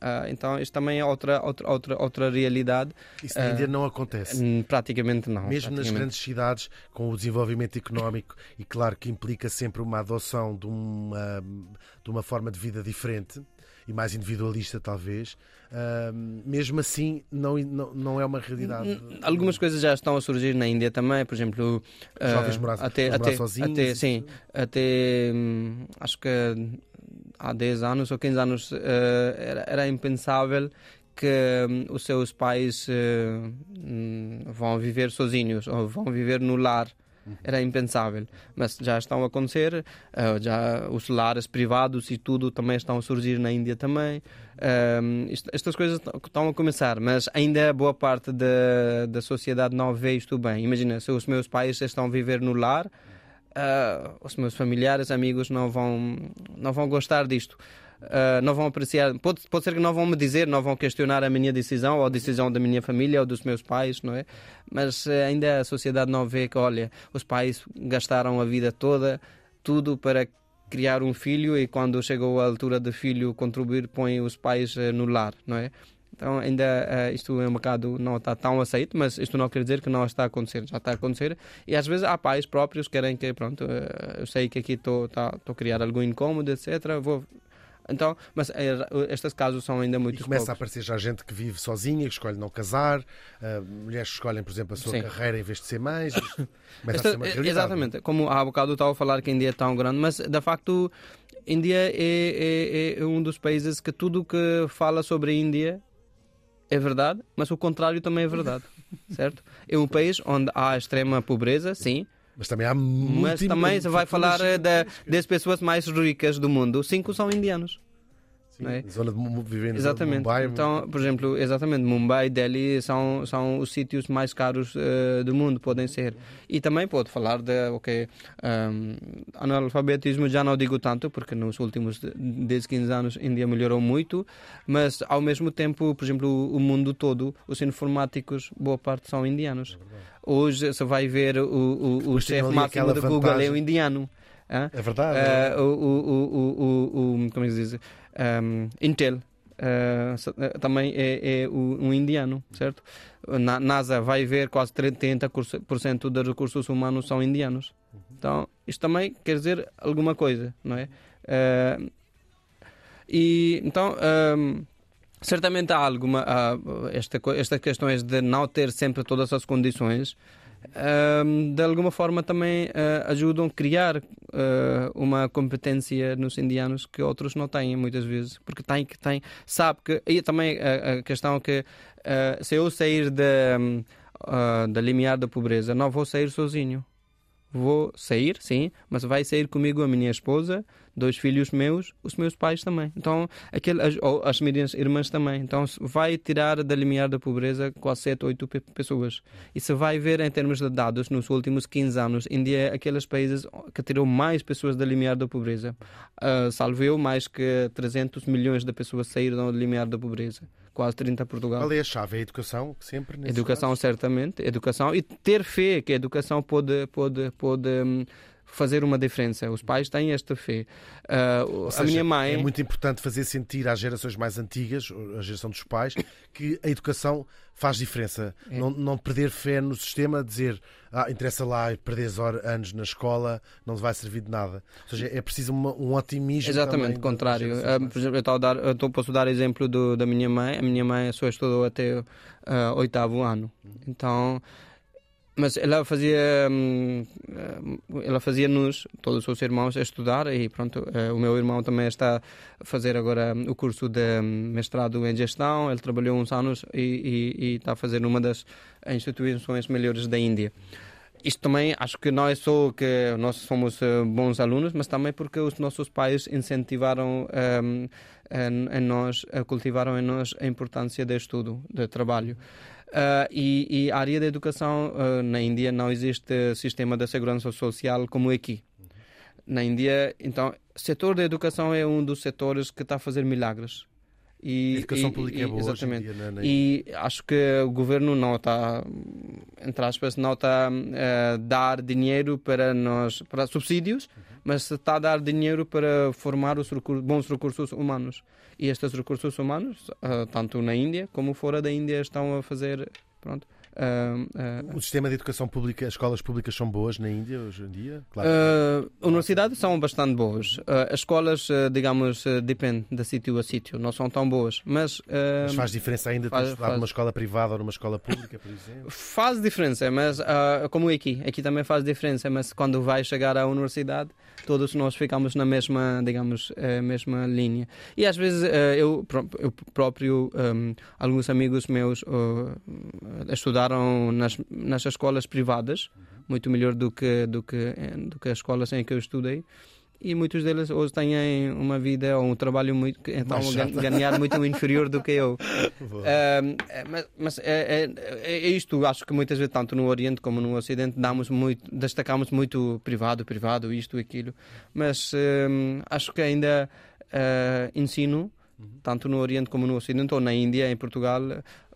Ah, então, isto também é outra, outra, outra, outra realidade.
Isso na Índia não acontece.
Hum, Praticamente não.
Mesmo nas
praticamente.
grandes cidades, com o desenvolvimento económico, e claro que implica sempre uma adoção de uma, de uma forma de vida diferente e mais individualista, talvez, ahm, mesmo assim, não, não, não é uma realidade.
Hum, Algumas coisas já estão a surgir na Índia também, por exemplo,
Os jovens
ah,
morar-
até,
morar
até,
sozinhos,
até, sim, até hum, acho que há 10 anos ou 15 anos ah, era, era impensável que hum, os seus pais ah, hum, vão viver sozinhos ou vão viver no lar. Era impensável, mas já estão a acontecer. ah, já os lares privados e tudo também estão a surgir na Índia também. Um, isto- estas coisas estão a começar, mas ainda boa parte da, da sociedade não vê isto bem. Imagina, se os meus pais estão a viver no lar, ah, os meus familiares, amigos não vão, não vão gostar disto. Ah, não vão apreciar, pode, pode ser que não vão me dizer, não vão questionar a minha decisão ou a decisão da minha família ou dos meus pais, não é? Mas eh, ainda a sociedade não vê que, olha, os pais gastaram a vida toda, tudo para criar um filho e quando chegou a altura de filho contribuir, põe os pais no lar, não é? Então ainda eh, isto é um bocado não está tão aceito, mas isto não quer dizer que não está a acontecer, já está a acontecer e às vezes há pais próprios que querem que pronto, eh, eu sei que aqui estou tá, a criar algum incômodo, etc. Vou então, mas eh, estes casos são ainda muito
começa a
poucos.
aparecer já gente que vive sozinha, que escolhe não casar, mulheres que escolhem, por exemplo, a sua
Sim.
carreira em vez de ser mães.
Esta-
a ser
exatamente, como há bocado estava a falar que a Índia é tão grande, mas de facto Índia é, é, é um dos países que tudo que fala sobre a Índia é verdade, mas o contrário também é verdade, certo? É um país onde há extrema pobreza, sim,
Mas também há
mas também se vai falar da, das pessoas mais ricas do mundo, cinco são indianos.
Sim,
não é?
zona de de
Exatamente.
Mumbai.
Então, por exemplo, exatamente, Mumbai, Delhi são, são os sítios mais caros eh, do mundo, podem ser. E também pode falar de, ok, um, analfabetismo já não digo tanto, porque nos últimos 10, 15 anos a Índia melhorou muito, mas ao mesmo tempo, por exemplo, o, mundo todo, os informáticos, boa parte são indianos. Hoje você vai ver o, o, o chefe máximo da Google é um indiano.
É verdade.
O, o, o, o, o- como é que se diz? Um, Intel. eh, sa- eh, também é, é um indiano, certo? Na NASA vai ver quase 30% dos recursos humanos são indianos. Então, isto também quer dizer alguma coisa, não é? Eh, e então, ehm, certamente há alguma. há esta, estas questões de não ter sempre todas as condições, ehm, de alguma forma também eh, ajudam a criar eh, uma competência nos indianos que outros não têm muitas vezes, porque tem que tem, sabe que e também a, questão que eh, se eu sair da ah, da limiar da pobreza, não vou sair sozinho. Vou sair, sim, mas vai sair comigo a minha esposa, dois filhos meus, os meus pais também. Então, aquele, as, ou as minhas irmãs também. Então, vai tirar da limiar da pobreza quase 7, 8 pe- pessoas. E se vai ver em termos de dados, nos últimos 15 anos, Índia é aqueles países que tirou mais pessoas da limiar da pobreza. Uh, salvo eu, mais que 300 milhões de pessoas saíram da limiar da pobreza. Quase 30 Portugal.
Qual é a chave? É a educação, sempre
Educação,
casos?
certamente. Educação e ter fé que a educação pode, pode, pode hum, fazer uma diferença. Os pais têm esta fé. Ah,
Ou
a
seja,
minha mãe.
É muito importante fazer sentir às gerações mais antigas, a geração dos pais, que a educação faz diferença.
É.
Não, não perder fé no sistema, dizer ah, interessa lá perderes hor- anos na escola, não vai servir de nada. Ou seja, é preciso uma- um otimismo.
Exatamente, contrário.
mais-
por exemplo, eu, dar, eu posso dar exemplo do, da minha mãe. A minha mãe só estudou até ah, oitavo ano. Então, mas ela fazia, hum, ah, ela fazia-nos, todos os seus irmãos, a estudar e pronto. ah, o meu irmão também está a fazer agora hum, o curso de hum, mestrado em gestão. Ele trabalhou uns anos e, e- e está a fazer numa das instituições melhores da Índia. Isto também acho que não é só que nós somos eh, bons alunos, mas também porque os nossos pais incentivaram em nós, eh, cultivaram em nós a importância do estudo, do trabalho. Ah, e, e a área da educação ah, na Índia não existe sistema de segurança social como aqui. Na Índia, então, o setor da educação é um dos setores que está a fazer milagres. E,
A educação
e-
pública
e-
é boa
exatamente.
dia na-
E acho que o governo não está, entre aspas, não está a dar dinheiro para nós, para subsídios, mas está a dar dinheiro para formar os recur- bons recursos humanos. E estes recursos humanos, ah, tanto na Índia como fora da Índia, estão a fazer, pronto. Ah,
O sistema de educação pública, as escolas públicas são boas na Índia hoje em dia? Claro.
Uh, universidades são bastante boas. Uh, as escolas, uh, digamos, uh, depende de sítio a sítio, não são tão boas. Mas, uh,
Mas faz diferença ainda ter
faz-
estudado
faz.
numa escola privada ou numa escola pública, por exemplo?
faz diferença, mas uh, como aqui, aqui também faz diferença. Mas quando vai chegar à universidade, todos nós ficamos na mesma, digamos, uh, mesma linha. E às vezes uh, eu, eu próprio, um, alguns amigos meus uh, estudaram nas, nas escolas privadas, muito melhor do que, do, que, do que as escolas em que eu estudei. E muitos deles hoje têm uma vida ou um trabalho muito, então ganhar muito inferior do que eu. É, mas mas é, é- é isto, acho que muitas vezes, tanto no Oriente como no Ocidente, damos muito, destacamos muito privado, privado, isto e aquilo. Mas um, acho que ainda uh, ensino, tanto no Oriente como no Ocidente, ou na Índia, em Portugal,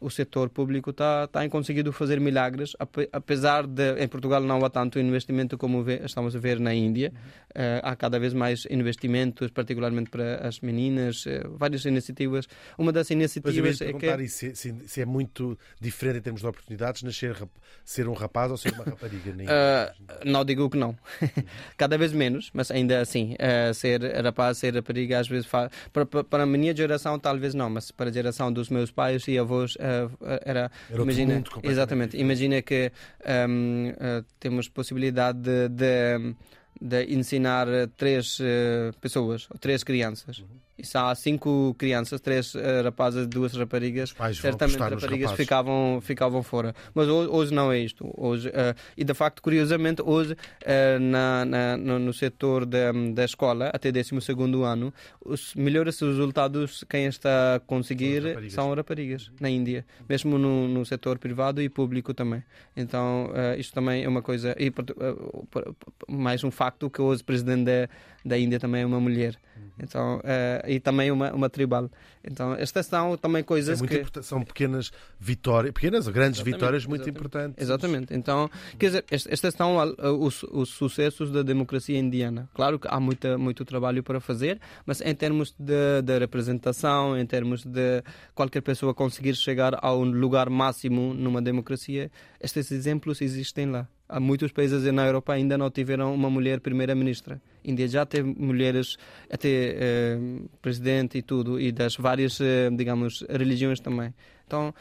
o setor público está tá conseguido fazer milagres, ape- apesar de em Portugal não há tanto investimento como estamos a ver na Índia. Eh, há cada vez mais investimentos, particularmente para as meninas, eh, várias iniciativas. Uma das iniciativas é que
se, se- se é muito diferente em termos de oportunidades nascer ser um rapaz ou ser uma rapariga na Índia.
Ah, não digo que não. Cada vez menos, mas ainda assim, ser rapaz, ser rapariga, às vezes faz. Para, para- para a minha geração, talvez não, mas para a geração dos meus pais e avós, era.
Era outro
imagina,
mundo
exatamente. Imagina que ahm, ah, temos possibilidade de. de de ensinar eh, três eh, pessoas, ou três crianças. E se há cinco crianças, três eh, rapazes duas raparigas, certamente raparigas ficavam, ficavam fora. Mas hoje, hoje não é isto. Hoje, eh, e de facto, curiosamente, hoje eh, na, na- no, no setor da, da escola, até 12 ano, os melhores resultados quem está a conseguir
raparigas.
são raparigas na Índia, mesmo no, no setor privado e público também. Então, eh, isto também é uma coisa. E mais um facto que hoje o presidente da, da Índia também é uma mulher.
Uhum.
Então, eh, e também uma, uma tribal. Então, estas são também
É
coisas
muito
que.
São pequenas vitórias, pequenas ou grandes
Exatamente,
vitórias muito
exatamente.
importantes.
Exatamente. Então, quer dizer, est- estes são ah, os, os sucessos da democracia indiana. Claro que há muita, muito trabalho para fazer, mas em termos de, de representação, em termos de qualquer pessoa conseguir chegar ao lugar máximo numa democracia, estes exemplos existem lá. Há muitos países na Europa ainda não tiveram uma mulher primeira-ministra. Índia já teve mulheres até eh, presidente e tudo, e das várias, eh, digamos, religiões também. Então,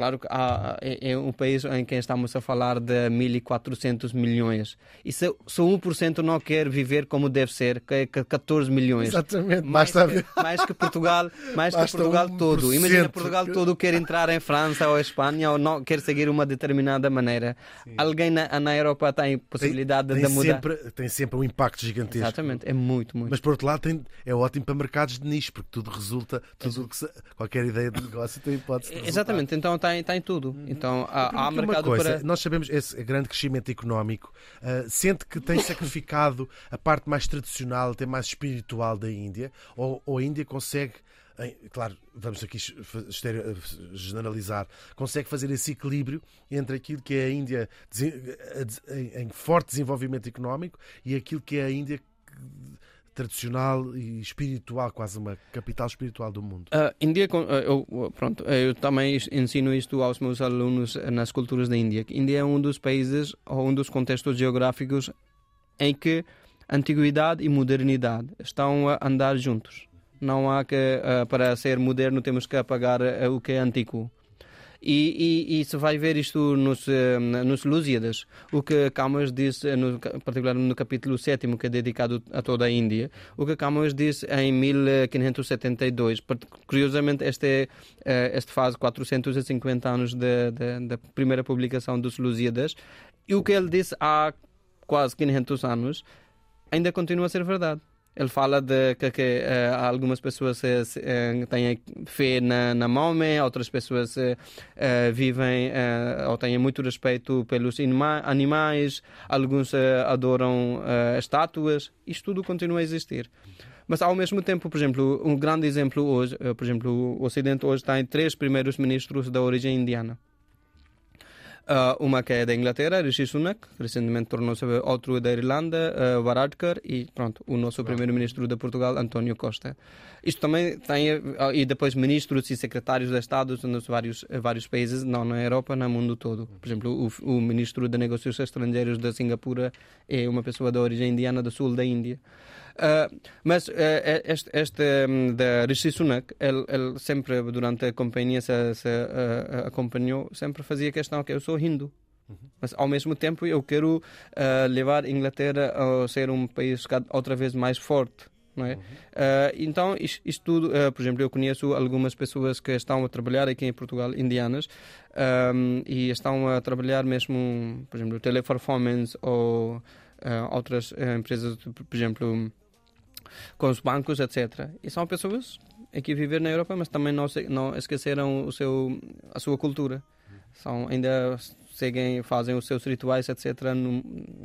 Claro que há, é, é um país em que estamos a falar de 1.400 milhões. E se, se 1% não quer viver como deve ser, que é que 14 milhões.
Exatamente,
Mais
basta
que, mais que Portugal, mais que Portugal
1%.
todo. Imagina Portugal todo quer entrar em França ou Espanha ou não quer seguir uma determinada maneira. Alguém na, na Europa tem possibilidade
tem,
de mudar.
sempre, tem sempre um impacto gigantesco.
Exatamente, é muito, muito.
Mas por outro lado tem, é ótimo para mercados de nicho, porque tudo resulta, tudo que se- qualquer ideia de negócio tem hipótese de resultar.
Exatamente, então tem, tem tudo. Então há, há mercado
coisa,
para.
Nós sabemos esse grande crescimento económico, ah, sente que tem sacrificado a parte mais tradicional, até mais espiritual da Índia, ou, ou a Índia consegue, em- claro, vamos aqui generalizar, consegue fazer esse equilíbrio entre aquilo que é a Índia em, em forte desenvolvimento económico e aquilo que é a Índia tradicional e espiritual, quase uma capital espiritual do mundo.
A Índia, com- eh, eu, pronto, eu também ensino isto aos meus alunos nas culturas da Índia. Índia é um dos países ou um dos contextos geográficos em que antiguidade e modernidade estão a andar juntos. Não há que, eh, para ser moderno, temos que apagar o que é antigo. E, e, e se vai ver isto nos, eh, nos Lusíadas, o que Camões diz, eh, no, particularmente no capítulo 7, que é dedicado a toda a Índia, o que Camões diz em 1572. Part- Curiosamente, este, é, eh, este faz 450 anos da primeira publicação dos Lusíadas, e o que ele disse há quase 500 anos ainda continua a ser verdade. Ele fala de que, que eh, algumas pessoas eh, têm fé na, na Maomé, outras pessoas eh, vivem ou têm muito respeito pelos animais, alguns adoram estátuas. Isto tudo continua a existir. Mas ao mesmo tempo, por exemplo, um grande exemplo hoje, por exemplo, o Ocidente hoje tem três primeiros ministros da origem indiana. Ah, uma que é da Inglaterra, Rishi Sunak, recentemente tornou-se outro da Irlanda, uh, Varadkar, e pronto, o nosso primeiro-ministro de Portugal, António Costa. Isto também tem, ah, e depois ministros e secretários de Estado nos vários, eh, vários países, não na Europa, no mundo todo. Por exemplo, o, o ministro de Negócios Estrangeiros da Singapura é uma pessoa da origem indiana do sul da Índia. Uh, mas uh, este, este um, da Rishi Sunak, ele, ele sempre, durante a companhia, se, se uh, acompanhou, sempre fazia questão que eu sou hindu. Mas ao mesmo tempo eu quero levar a Inglaterra a ser um país outra vez mais forte. Não é? Uh, então, isto, isto tudo, uh, por exemplo, eu conheço algumas pessoas que estão a trabalhar aqui em Portugal, indianas, um, e estão a trabalhar mesmo, por exemplo, teleperformance ou uh, outras empresas, por exemplo, com os bancos, etc. E são pessoas aqui a viver na Europa, mas também não, não esqueceram o seu, a sua cultura. São, ainda seguem, fazem os seus rituais, etc., no,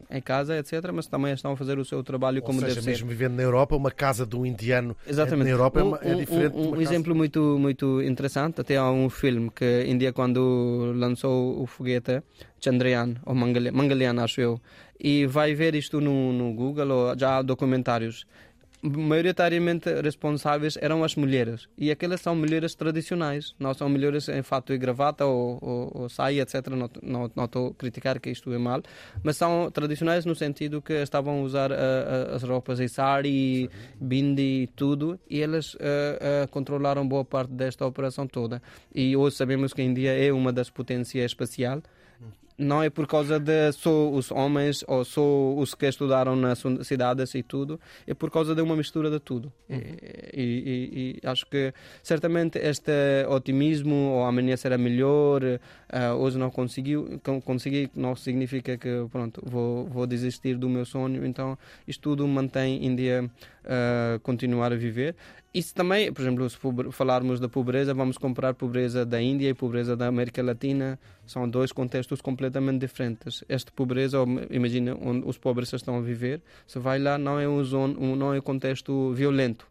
em casa, etc., mas também estão a fazer o seu trabalho
Ou
como
seja,
deve ser.
mesmo vivendo na Europa, uma casa de um indiano
Exatamente.
na Europa é,
Um-
uma- é
um-
diferente
Um, um
casa-
exemplo muito, muito interessante, até há um filme que a Índia, quando lançou o foguete Chandrayaan, ou Mangal- Mangalyaan, acho eu, e vai ver isto no, no Google, ou já há documentários, maioritariamente responsáveis eram as mulheres. E aquelas são mulheres tradicionais, não são mulheres em fato e gravata ou, ou, ou saia, etc. Não não- não estou a criticar que isto é mal, mas são tradicionais no sentido que estavam a usar ah, as roupas em sari, bindi e tudo, e elas ah, ah, controlaram boa parte desta operação toda. E hoje sabemos que a Índia é uma das potências espacial não é por causa de só os homens ou só os que estudaram nas cidades e tudo, é por causa de uma mistura de tudo. Uhum. E, e, e, acho que certamente este otimismo ou amanhã será melhor, uh, hoje não conseguiu, consegui, não significa que pronto, vou, vou desistir do meu sonho. Então, isto tudo mantém Índia uh, continuar a viver. Isso também, por exemplo, se falarmos da pobreza, vamos comparar pobreza da Índia e pobreza da América Latina. São dois contextos completamente diferentes. Esta pobreza, imagina onde os pobres estão a viver, se vai lá, não é um, zone, não é um contexto violento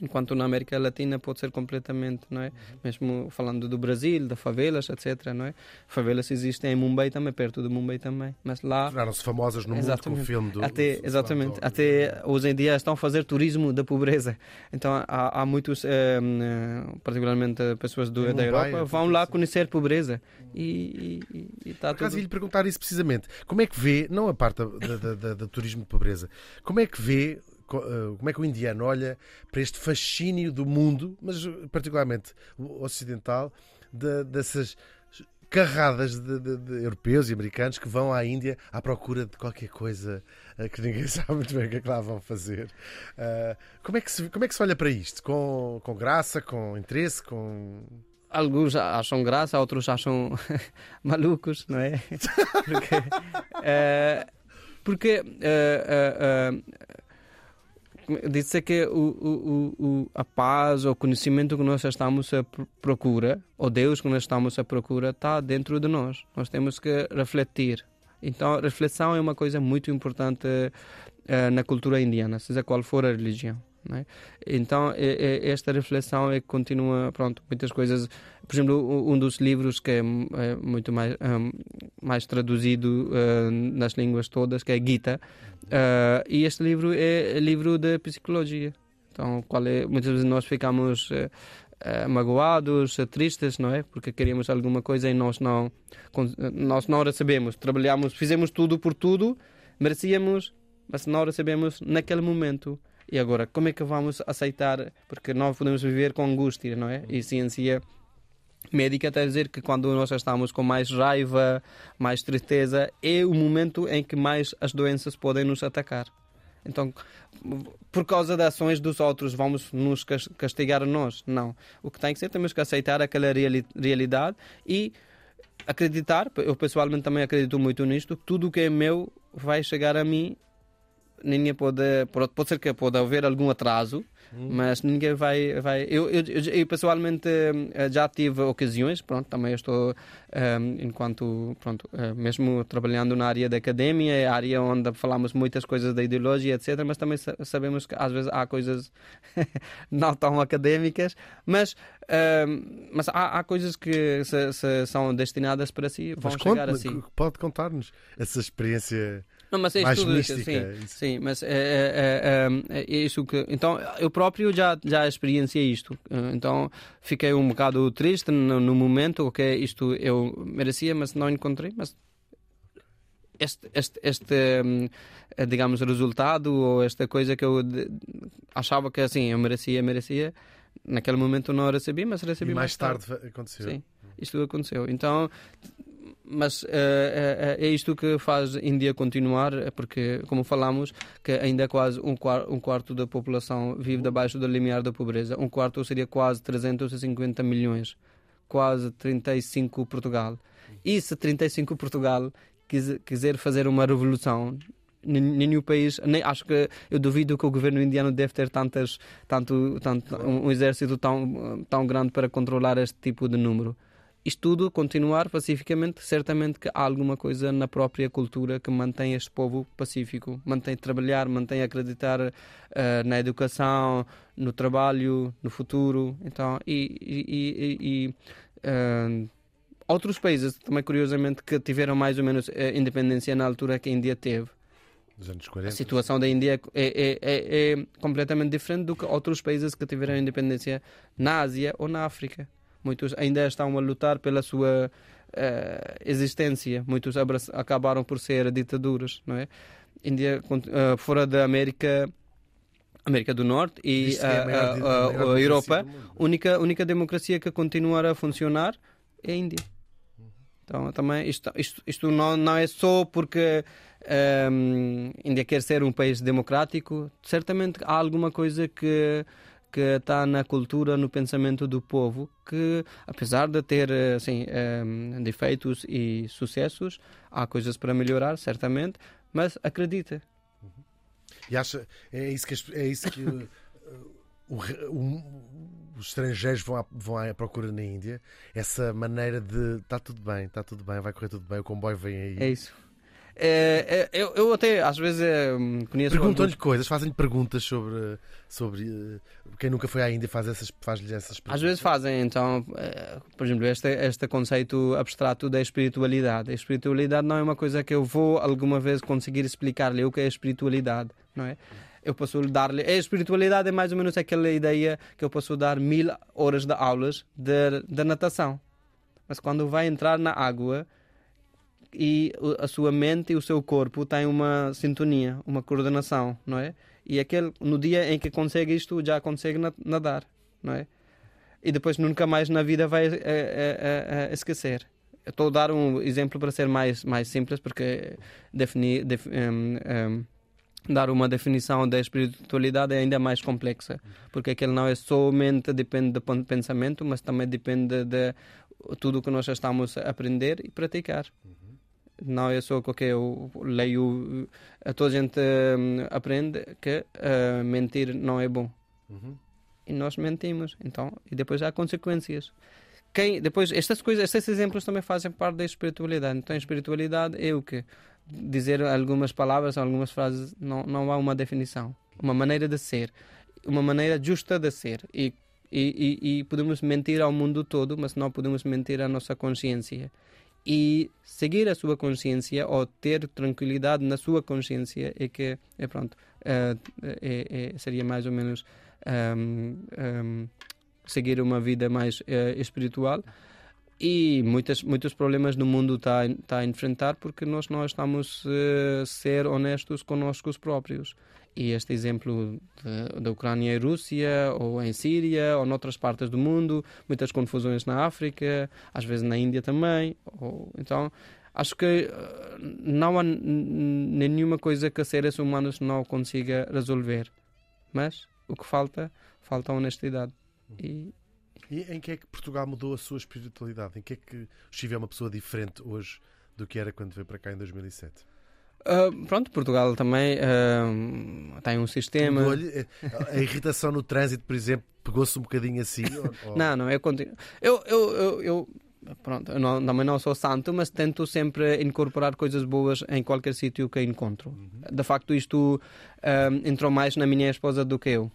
enquanto na América Latina pode ser completamente, não é? Uhum. Mesmo falando do Brasil, das favelas, etc, não é? Favelas existem em Mumbai também, perto de Mumbai também, mas lá
tornaram-se famosas no mundo com o filme do
até do exatamente, até hoje em dia estão a fazer turismo da pobreza. Então há, há muitos, eh, particularmente pessoas do, da Europa, vão lá conhecer pobreza e, e, e está
tudo. lhe perguntar isso precisamente. Como é que vê, não a parte do turismo de pobreza, como é que vê como é que o indiano olha para este fascínio do mundo, mas particularmente o ocidental, de, dessas carradas de, de, de, europeus e americanos que vão à Índia à procura de qualquer coisa uh, que ninguém sabe muito bem o que é que lá vão fazer. Uh, como, é que se, como é que se olha para isto? Com, com graça, com interesse, com.
Alguns acham graça, outros acham malucos, não é? Porque, porque disse que o, o, o, a paz, o conhecimento que nós estamos a procura, o Deus que nós estamos a procura, está dentro de nós. Nós temos que refletir. Então, reflexão é uma coisa muito importante uh, na cultura indiana, seja qual for a religião. Né? Então, é, é, esta reflexão é que continua, pronto, muitas coisas. Por exemplo, um dos livros que é, é muito mais, um, mais traduzido uh, nas línguas todas, que é Gita, uh, e este livro é livro de psicologia. Então, qual é, muitas vezes nós ficamos uh, magoados, tristes, não é? Porque queríamos alguma coisa e nós não, nós não recebemos. Trabalhamos, fizemos tudo por tudo, merecíamos, mas não recebemos naquele momento. E agora, como é que vamos aceitar? Porque nós podemos viver com angústia, não é? E ciência médica está a dizer que quando nós estamos com mais raiva, mais tristeza, é o momento em que mais as doenças podem nos atacar. Então, por causa das ações dos outros, vamos nos castigar nós? Não. O que tem que ser, temos que aceitar aquela realidade e acreditar. Eu pessoalmente também acredito muito nisto. Tudo o que é meu vai chegar a mim ninguém pode. Pode ser que pode haver algum atraso, hum. mas ninguém vai. vai eu, eu, eu, pessoalmente eh, já tive ocasiões, pronto, também estou, um, eh, enquanto, pronto, eh, mesmo trabalhando na área da academia, área onde falamos muitas coisas da ideologia, etc., mas também sabemos que às vezes há coisas não tão académicas, mas. Um, mas há, há, coisas que se, se são destinadas para si, vão mas chegar conte, assim.
Pode contar-nos essa experiência
não, mas é
mais
tudo
mística,
sim, isso. sim, mas é, é, é, é, isso que. Então, eu próprio já, já experienciei isto. Então, fiquei um bocado triste no, no momento, ok, isto eu merecia, mas não encontrei. Mas este, este, este digamos, resultado ou esta coisa que eu achava que assim, eu merecia, merecia, naquele momento não recebi, mas recebi
e
mais,
mais tarde. tarde. aconteceu.
Sim, isto aconteceu. Então, mas uh, é, é isto que faz a Índia continuar, porque, como falamos, que ainda quase um, quarto, um quarto da população vive abaixo do limiar da pobreza. Um quarto seria quase 350 milhões, quase 35 Portugal. E se 35 Portugal quiser fazer uma revolução, nenhum país, nem acho que eu duvido que o governo indiano deve ter tantas, tanto, tanto um exército tão, tão grande para controlar este tipo de número isto tudo continuar pacificamente, certamente que há alguma coisa na própria cultura que mantém este povo pacífico, mantém trabalhar, mantém acreditar uh, na educação, no trabalho, no futuro. Então, e, e, e uh, outros países também curiosamente que tiveram mais ou menos a independência na altura que a Índia teve. A situação da Índia é, é, é, é completamente diferente do que outros países que tiveram independência na Ásia ou na África. Muitos ainda estão a lutar pela sua uh, existência. Muitos acabaram por ser ditaduras, não é? Índia, uh, fora da América, América do Norte e a, a, a, a Europa, única única democracia que continua a funcionar é a Índia. Então, também, isto, isto, isto não, não é só porque um, Índia quer ser um país democrático, certamente há alguma coisa que que está na cultura, no pensamento do povo, que apesar de ter assim, defeitos e sucessos, há coisas para melhorar, certamente, mas acredita.
E acha, é isso que, é isso que uh, o, o, os estrangeiros vão à, vão à procura na Índia, essa maneira de está tudo bem, está tudo bem, vai correr tudo bem, o comboio vem aí.
É isso. É, é, eu, eu, até às vezes é, conheço.
Perguntam-lhe coisas, fazem-lhe perguntas sobre, sobre uh, quem nunca foi à Índia faz essas, faz-lhe essas perguntas.
Às vezes fazem, então, uh, por exemplo, este, este conceito abstrato da espiritualidade. A espiritualidade não é uma coisa que eu vou alguma vez conseguir explicar-lhe o que é espiritualidade, não é? Eu posso dar-lhe. A espiritualidade é mais ou menos aquela ideia que eu posso dar mil horas de aulas de, de natação. Mas quando vai entrar na água e a sua mente e o seu corpo têm uma sintonia, uma coordenação, não é? E aquele, no dia em que consegue isto, já consegue nadar, não é? E depois nunca mais na vida vai é, é, é, esquecer. Estou a dar um exemplo para ser mais, mais simples, porque definir, def, um, um, dar uma definição da espiritualidade é ainda mais complexa, porque aquele não é somente depende do pensamento, mas também depende de tudo o que nós estamos a aprender e praticar. Não é só que eu leio, toda a gente um, aprende que uh, mentir não é bom. Uhum. E nós mentimos, então, e depois há consequências. Quem, depois, estas coisas, estes exemplos também fazem parte da espiritualidade. Então, a espiritualidade é o que? Dizer algumas palavras, algumas frases, não, não há uma definição. Uma maneira de ser, uma maneira justa de ser. E, e, e, e podemos mentir ao mundo todo, mas não podemos mentir à nossa consciência e seguir a sua consciência ou ter tranquilidade na sua consciência é que é pronto é, é, seria mais ou menos um, um, seguir uma vida mais espiritual. E muitas, muitos problemas no mundo está tá a enfrentar porque nós não estamos uh, ser honestos conosco próprios e este exemplo da Ucrânia e Rússia, ou em Síria, ou noutras partes do mundo, muitas confusões na África, às vezes na Índia também. Ou, então, acho que eh, não há nenhuma coisa que seres humanos não consiga resolver. Mas o que falta, falta honestidade. E,
e em que é que Portugal mudou a sua espiritualidade? Em que é que o Chico é uma pessoa diferente hoje do que era quando veio para cá em 2007?
Uh, pronto, Portugal também uh, tem um sistema.
Eh, a irritação no trânsito, por exemplo, pegou-se um bocadinho assim?
ou... Não, não, eu continuo. Eu, eu, eu, eu pronto, eu não, também não sou santo, mas tento sempre incorporar coisas boas em qualquer sítio que encontro. Uhum. De facto, isto uh, entrou mais na minha esposa do que eu.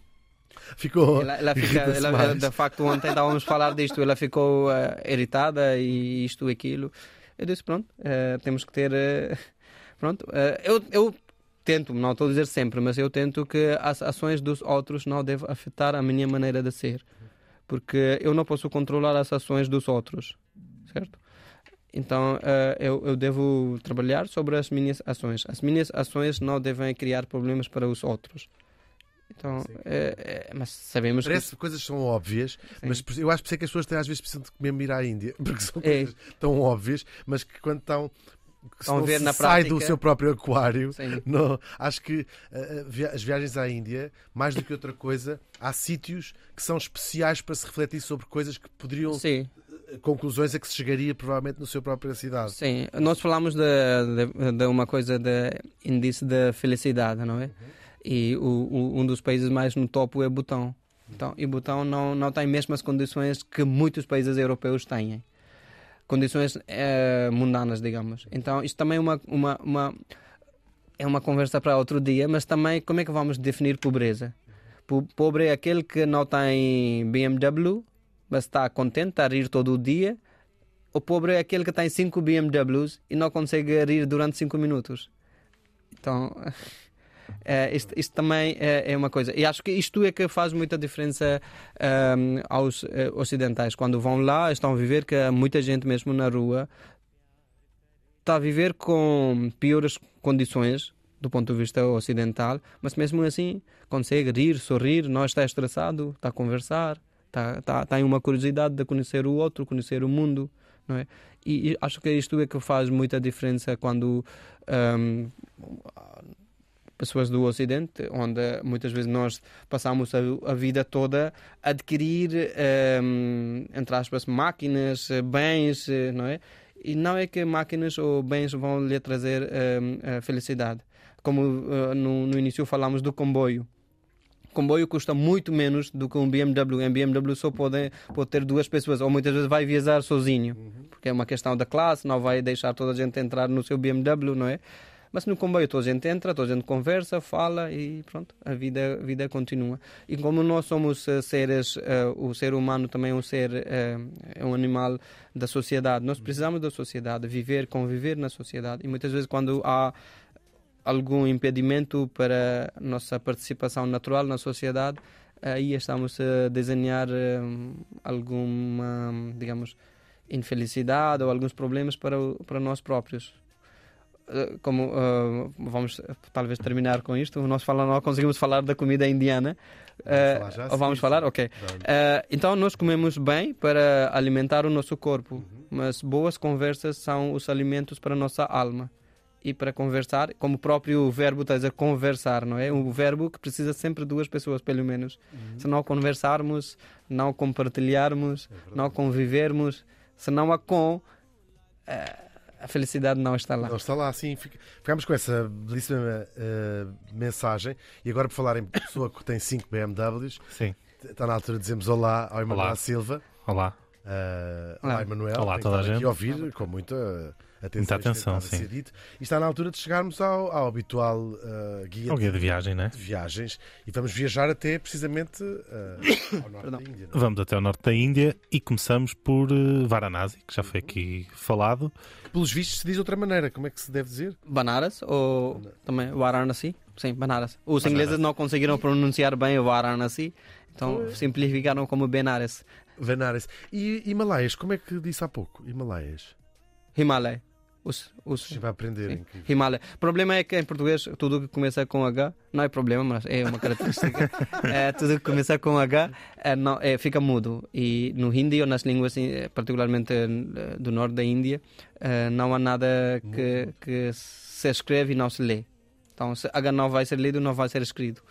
Ficou.
Ela, ela fica, ela, de facto, ontem estávamos a falar disto, ela ficou irritada e isto e aquilo. Eu disse: pronto, temos que ter Pronto, eh, eu, eu tento, não estou a dizer sempre, mas eu tento que as ações dos outros não devem afetar a minha maneira de ser. Porque eu não posso controlar as ações dos outros, certo? Então uh, eu, eu devo trabalhar sobre as minhas ações. As minhas ações não devem criar problemas para os outros. Então, é, é, mas sabemos
Parece
que...
coisas são óbvias, Sim. mas eu acho que as pessoas têm às vezes precisam de mesmo ir à Índia, porque são é. coisas tão óbvias, mas que quando estão que se ver na sai prática. do seu próprio aquário. Não, acho que uh, as viagens à Índia, mais do que outra coisa, há sítios que são especiais para se refletir sobre coisas que poderiam. Sim. Eh, conclusões a que se chegaria provavelmente na sua própria cidade.
Sim, nós falamos de, de, de uma coisa de índice de felicidade, não é? Uhum. E o, o, um dos países mais no topo é Butão. Então, e Butão não, não tem mesmas condições que muitos países europeus têm condições é, mundanas, digamos. Então, isto também é uma, uma, uma, é uma conversa para outro dia, mas também como é que vamos definir pobreza? Pobre é aquele que não tem BMW, mas está contente, está a rir todo o dia. O pobre é aquele que tem 5 BMWs e não consegue rir durante 5 minutos. Então, Uh, isto, isto, também é, é, uma coisa. E acho que isto é que faz muita diferença um, ehm, aos uh, ocidentais. Quando vão lá, estão a viver que muita gente mesmo na rua está a viver com piores condições do ponto de vista ocidental, mas mesmo assim consegue rir, sorrir, não está estressado, está a conversar. Tá, tá, tem uma curiosidade de conhecer o outro, conhecer o mundo, não é? E, e acho que isto é que faz muita diferença quando um, pessoas do Ocidente, onde muitas vezes nós passamos a, vida toda a adquirir, um, entre aspas, máquinas, bens, não é? E não é que máquinas ou bens vão lhe trazer um, a felicidade. Como uh, no, no início falamos do comboio comboio custa muito menos do que um BMW. Um BMW só pode, pode ter duas pessoas, ou muitas vezes vai viajar sozinho, porque é uma questão da classe, não vai deixar toda a gente entrar no seu BMW, não é? Mas no comboio toda a gente entra, toda a gente conversa, fala e pronto, a vida, a vida continua. E como nós somos uh, seres, uh, o ser humano também é um ser, uh, é um animal da sociedade, nós precisamos da sociedade, viver, conviver na sociedade. E muitas vezes quando há algum impedimento para a nossa participação natural na sociedade, aí estamos a desenhar alguma, digamos, infelicidade ou alguns problemas para, para nós próprios. Eh, como uh, vamos talvez terminar com isto, nós falamos, não conseguimos falar da comida indiana.
Vamos uh,
falar vamos falar? Ok. Uh, então nós comemos bem para alimentar o nosso corpo, uhum. mas boas conversas são os alimentos para a nossa alma. E para conversar, como o próprio verbo está a dizer conversar, não é? Um verbo que precisa sempre de duas pessoas, pelo menos. Uhum. Se não conversarmos, não compartilharmos, é não convivermos, se não há com a felicidade não está lá.
Não está lá, sim. Ficamos com essa belíssima uh, mensagem. E agora, por falar em pessoa que tem 5 BMWs,
sim.
está na altura de dizermos olá ao Emanuel Silva.
Olá.
Uh, olá, Emanuel.
Olá, toda a gente.
aqui ouvir com muita atenção.
Muita atenção, sim.
Dito. E está na altura de chegarmos ao, ao habitual uh, guia,
guia de, viagem, né?
de viagens. E vamos viajar até precisamente uh, ao norte da Índia. Não?
É? Vamos até ao norte da Índia e começamos por uh, Varanasi, que já foi aqui falado.
Que, pelos vistos se diz de outra maneira. Como é que se deve dizer?
Banaras ou Banaras. também Varanasi? Sim, Banaras. Os Banaras. ingleses não conseguiram pronunciar bem o Varanasi, então foi. simplificaram como Benares.
Benares. E Himalaias, como é que disse há pouco? Himalaias.
Himalaya. Os, os,
Sim, vai aprender.
Himalaya. O problema é que em português tudo que começa com H não é problema, mas é uma característica. é, tudo que começa com H é, não, é, fica mudo. E no hindi ou nas línguas, eh, particularmente eh, do norte da Índia, é, não há nada que, que se escreve e não se lê. Então, se H não vai ser lido, não vai ser escrito.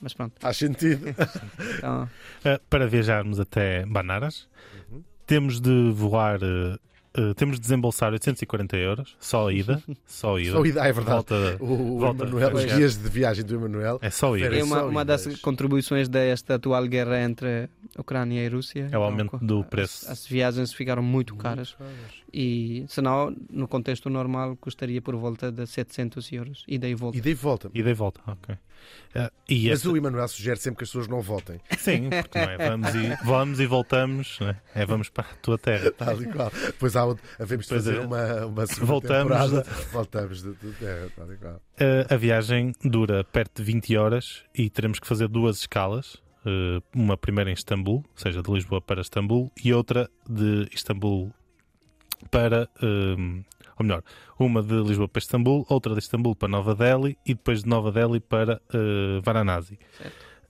Mas pronto.
Faz sentido.
então... Para viajarmos até Banaras, uhum. temos de voar Uh, temos de desembolsar 840 euros, só a ida. Só a ida.
Só a ida, é verdade. Volta, o, volta Emanuel, os dias de viagem do Emanuel.
É só a ida.
É uma, uma das contribuições desta atual guerra entre Ucrânia e Rússia.
É o aumento do preço.
As, as viagens ficaram muito caras. E, senão, no contexto normal, custaria por volta de 700 euros. Ida e volta.
Ida e volta.
Ida e volta, ok.
Uh, e Mas essa... o Emanuel sugere sempre que as pessoas não votem.
Sim, porque não é? Vamos e, vamos e voltamos, é? é? Vamos para a tua terra.
Tal e qual. Pois há, havemos de fazer é. uma, uma
voltamos
de... voltamos de tua terra, tal e qual.
Uh, a viagem dura perto de 20 horas e teremos que fazer duas escalas. Uh, uma primeira em Istambul, ou seja, de Lisboa para Istambul, e outra de Istambul para ou melhor, uma de Lisboa para Istambul, outra de Istambul para Nova Delhi e depois de Nova Delhi para uh, Varanasi.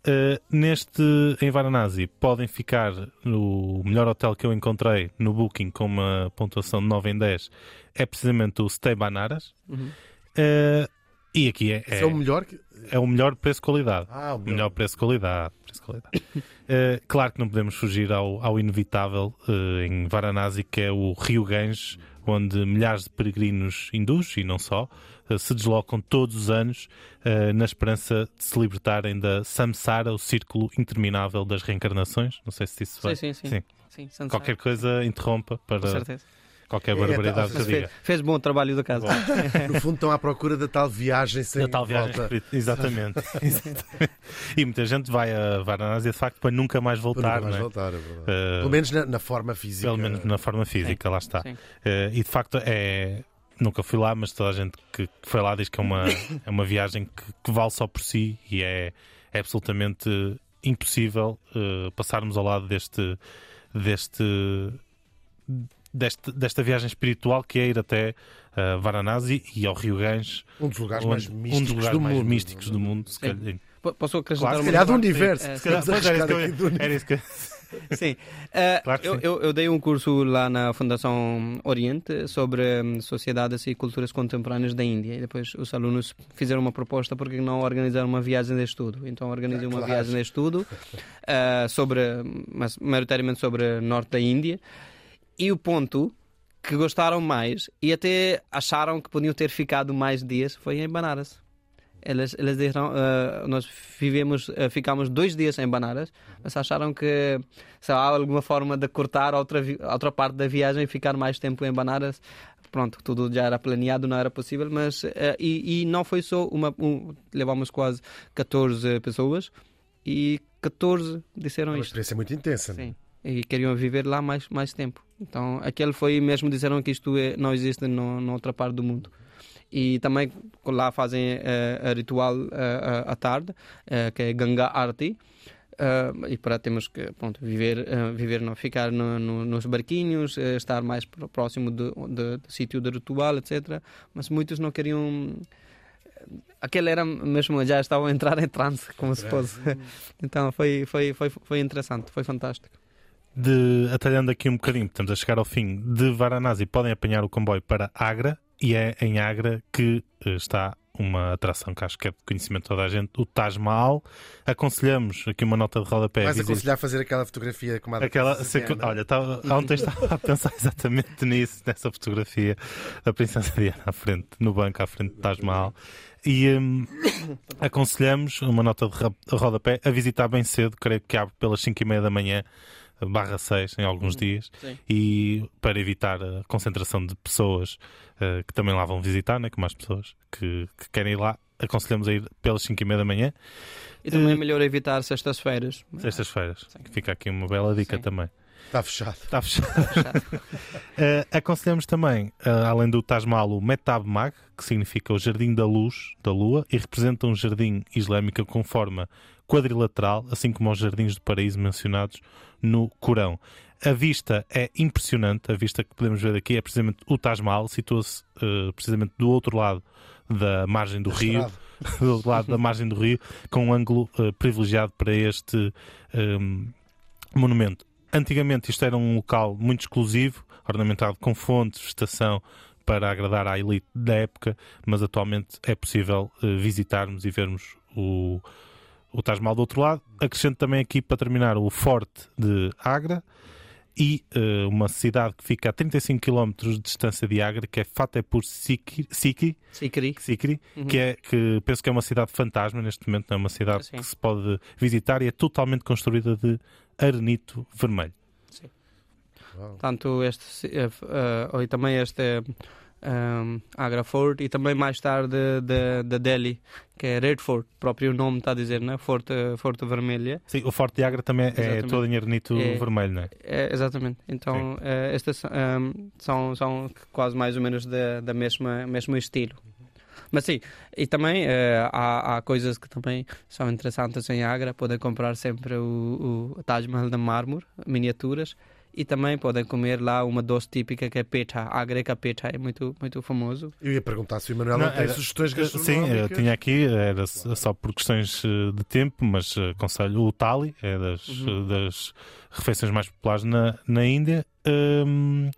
Uh, neste, em Varanasi, podem ficar no melhor hotel que eu encontrei no Booking com uma pontuação de 9 em 10, é precisamente o Stay Banaras. Uhum. Uh, e aqui é,
é, é, o melhor que...
é o melhor preço-qualidade.
Ah, o
melhor, melhor preço-qualidade. Preço -qualidade. uh, claro que não podemos fugir ao, ao inevitável uh, em Varanasi, que é o Rio Ganges, onde milhares de peregrinos hindus, e não só, uh, se deslocam todos os anos na esperança de se libertarem da samsara, o círculo interminável das reencarnações. Não sei se isso vai.
Sim, sim, sim. sim.
sim Qualquer coisa interrompa para.
Com certeza
qualquer é, barbaridade é, que diga.
Fez bom trabalho da casa.
no fundo estão à procura da tal viagem sem
da tal viagem
volta.
Exatamente. e muita gente vai a Varanasi de facto para nunca mais voltar.
Nunca mais
é?
voltar é uh, pelo menos na, na, forma física.
Pelo menos na forma física, Sim. lá está. Uh, e de facto é. Nunca fui lá, mas toda a gente que, que foi lá diz que é uma, é uma viagem que, que vale só por si e é, é absolutamente impossível uh, passarmos ao lado deste, deste deste, desta viagem espiritual que é ir até uh, Varanasi e ao Rio Ganges.
Um dos lugares mais místicos, um dos lugares
do,
mais
mundo, místicos do mundo. Se calhar,
Posso acrescentar
claro, se calhar do universo.
É, se calhar, era, isso que, era isso que
Sim. Eh,
Claro
eu,
sim.
eu, eu dei um curso lá na Fundação Oriente sobre hum, sociedades e culturas contemporâneas da Índia. E depois os alunos fizeram uma proposta porque não organizar uma viagem de estudo. Então organizei uma
Claro.
viagem de estudo eh, sobre, mas maioritariamente sobre norte da Índia. E o ponto que gostaram mais e até acharam que podiam ter ficado mais dias foi em Banaras. Eles, eles disseram, eh, nós vivemos, eh, ficamos dois dias em Banaras, mas acharam que se há alguma forma de cortar outra, outra parte da viagem e ficar mais tempo em Banaras. Pronto, tudo já era planeado, não era possível, mas eh, e, e não foi só uma. um- levamos quase 14 pessoas e 14 disseram
Uma
isto.
experiência muito intensa.
Sim. E queriam viver lá mais, mais tempo. Então, aquele foi mesmo, disseram que isto é, não existe no, noutra parte do mundo. E também lá fazem a ritual eh, à tarde, eh, que é Ganga Arti. Eh, e para temos que pronto, viver, eh, viver não, ficar no- no- nos barquinhos, eh, estar mais pró- próximo do, do, do sítio do ritual, etc. Mas muitos não queriam. Aquele era mesmo, já estavam a entrar em trance, como se fosse. Então foi, foi, foi, foi interessante, foi fantástico.
De, atalhando aqui um bocadinho, estamos a chegar ao fim de Varanasi, podem apanhar o comboio para Agra e é em Agra que eh, está uma atração que acho que é de conhecimento de toda a gente, o Taj Mahal. Aconselhamos aqui uma nota de rodapé.
Vais
visite-
aconselhar fazer aquela fotografia com a
Aquela, se- olha, estava, ontem estava a pensar exatamente nisso, nessa fotografia da Princesa Diana à frente, no banco à frente do Taj Mahal. E hum, aconselhamos uma nota de rodapé a visitar bem cedo, creio que abre pelas 5 e meia da manhã, barra 6 em alguns dias,
Sim.
e para evitar a concentração de pessoas eh, que também lá vão visitar, né, com mais pessoas que, que querem ir lá, aconselhamos a ir pelas 5 e meia da manhã,
E também é
Eh,
melhor evitar sextas-feiras.
sextas-feiras. que Fica aqui uma bela dica
Sim.
também.
Está fechado.
Está fechado. Eh, aconselhamos também, eh, além do Taj Mahal, o Metab Mag, que significa o Jardim da Luz, da Lua, e representa um jardim islâmico com forma quadrilateral, assim como os jardins do paraíso mencionados no Corão. A vista é impressionante, a vista que podemos ver aqui é precisamente o Taj Mahal, situa-se eh, precisamente do outro lado da margem do rio, do outro lado da margem do rio, com um ângulo eh, privilegiado para este ehm, monumento. Antigamente isto era um local muito exclusivo, ornamentado com fontes, vegetação, para agradar à elite da época, mas atualmente é possível eh, visitarmos e vermos o, o Taj Mahal do outro lado. Acrescento também aqui, para terminar, o Forte de Agra e eh, uma cidade que fica a 35 km de distância de Agra, que é Fatehpur Sikri, Sikri,
Sikri.
Sikri
Uhum.
que, é, que penso que é uma cidade fantasma neste momento, não é uma cidade
Sim.
que se pode visitar e é totalmente construída de arenito vermelho.
Uau.
Tanto este, eh, f- eh, e também este um, Agra Fort e também mais tarde de, de Delhi, que é Red Fort, o próprio nome está a dizer, né? Forte, Forte Vermelha.
Sim, o Forte de Agra também é
Exatamente.
todo em arenito
É.
vermelho, não é?
É, exatamente. Então, eh, estas ehm, são, são quase mais ou menos da, da mesma mesmo estilo. Mas sim, e também eh, há, há coisas que também são interessantes em Agra. Podem comprar sempre o, o Taj Mahal de mármore, miniaturas. E também podem comer lá uma doce típica que é petha. A greca petha é muito, muito famoso.
Eu ia perguntar se o Emanuel
Não,
não, tem
era-
sugestões
Sim, eu
gastronómicas.
tinha aqui, era só por questões eh, de tempo, mas eh, aconselho o Thali, é das,
Uhum.
das refeições mais populares na, na Índia, hum,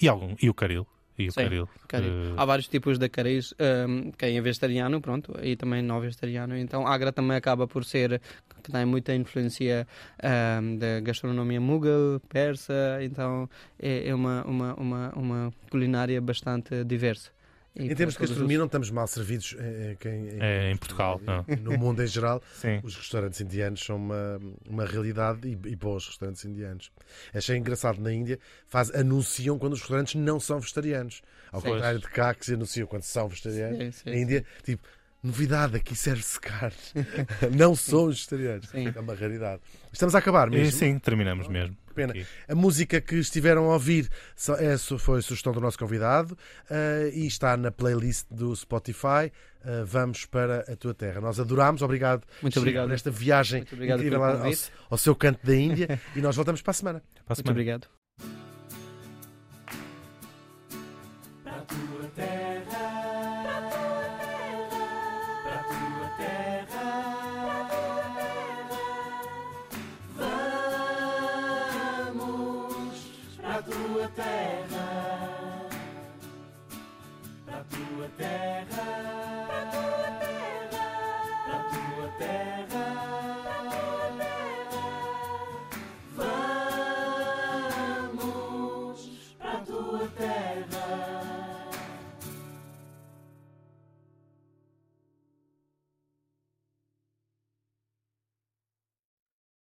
e, algum, e o Caril. E o
Sim,
Caril.
Cari.
Eh,
Há vários tipos de caris, ehm, quem é vegetariano, pronto, e também não vegetariano. Então, Agra também acaba por ser, que tem muita influência ehm, da gastronomia mughal, persa, então é, é uma, uma, uma, uma culinária bastante diversa. E
Em termos de
todos os-
gastronomia, não estamos mal servidos eh, eh, em,
É, em Portugal, não.
No mundo em geral,
sim.
os restaurantes indianos são uma, uma realidade e, e bons restaurantes indianos. Achei engraçado na Índia, faz, anunciam quando os restaurantes não são vegetarianos. Ao
Sim.
contrário de cá, que se anunciam quando são vegetarianos.
Sim, sim,
Na Índia, tipo, novidade, aqui serve-se carne. não somos vegetarianos.
Sim.
É uma raridade. Estamos a acabar
E
mesmo.
sim, terminamos mesmo.
Que pena.
Aqui.
A música que estiveram a ouvir só- é, foi sugestão do nosso convidado eh, e está na playlist do Spotify. Eh, vamos para a tua terra. Nós adorámos, obrigado,
Muito
Chico,
obrigado.
por esta viagem
Muito obrigado
incrível ao, ao seu canto da Índia e nós voltamos para a semana.
Para a
Muito
semana.
obrigado.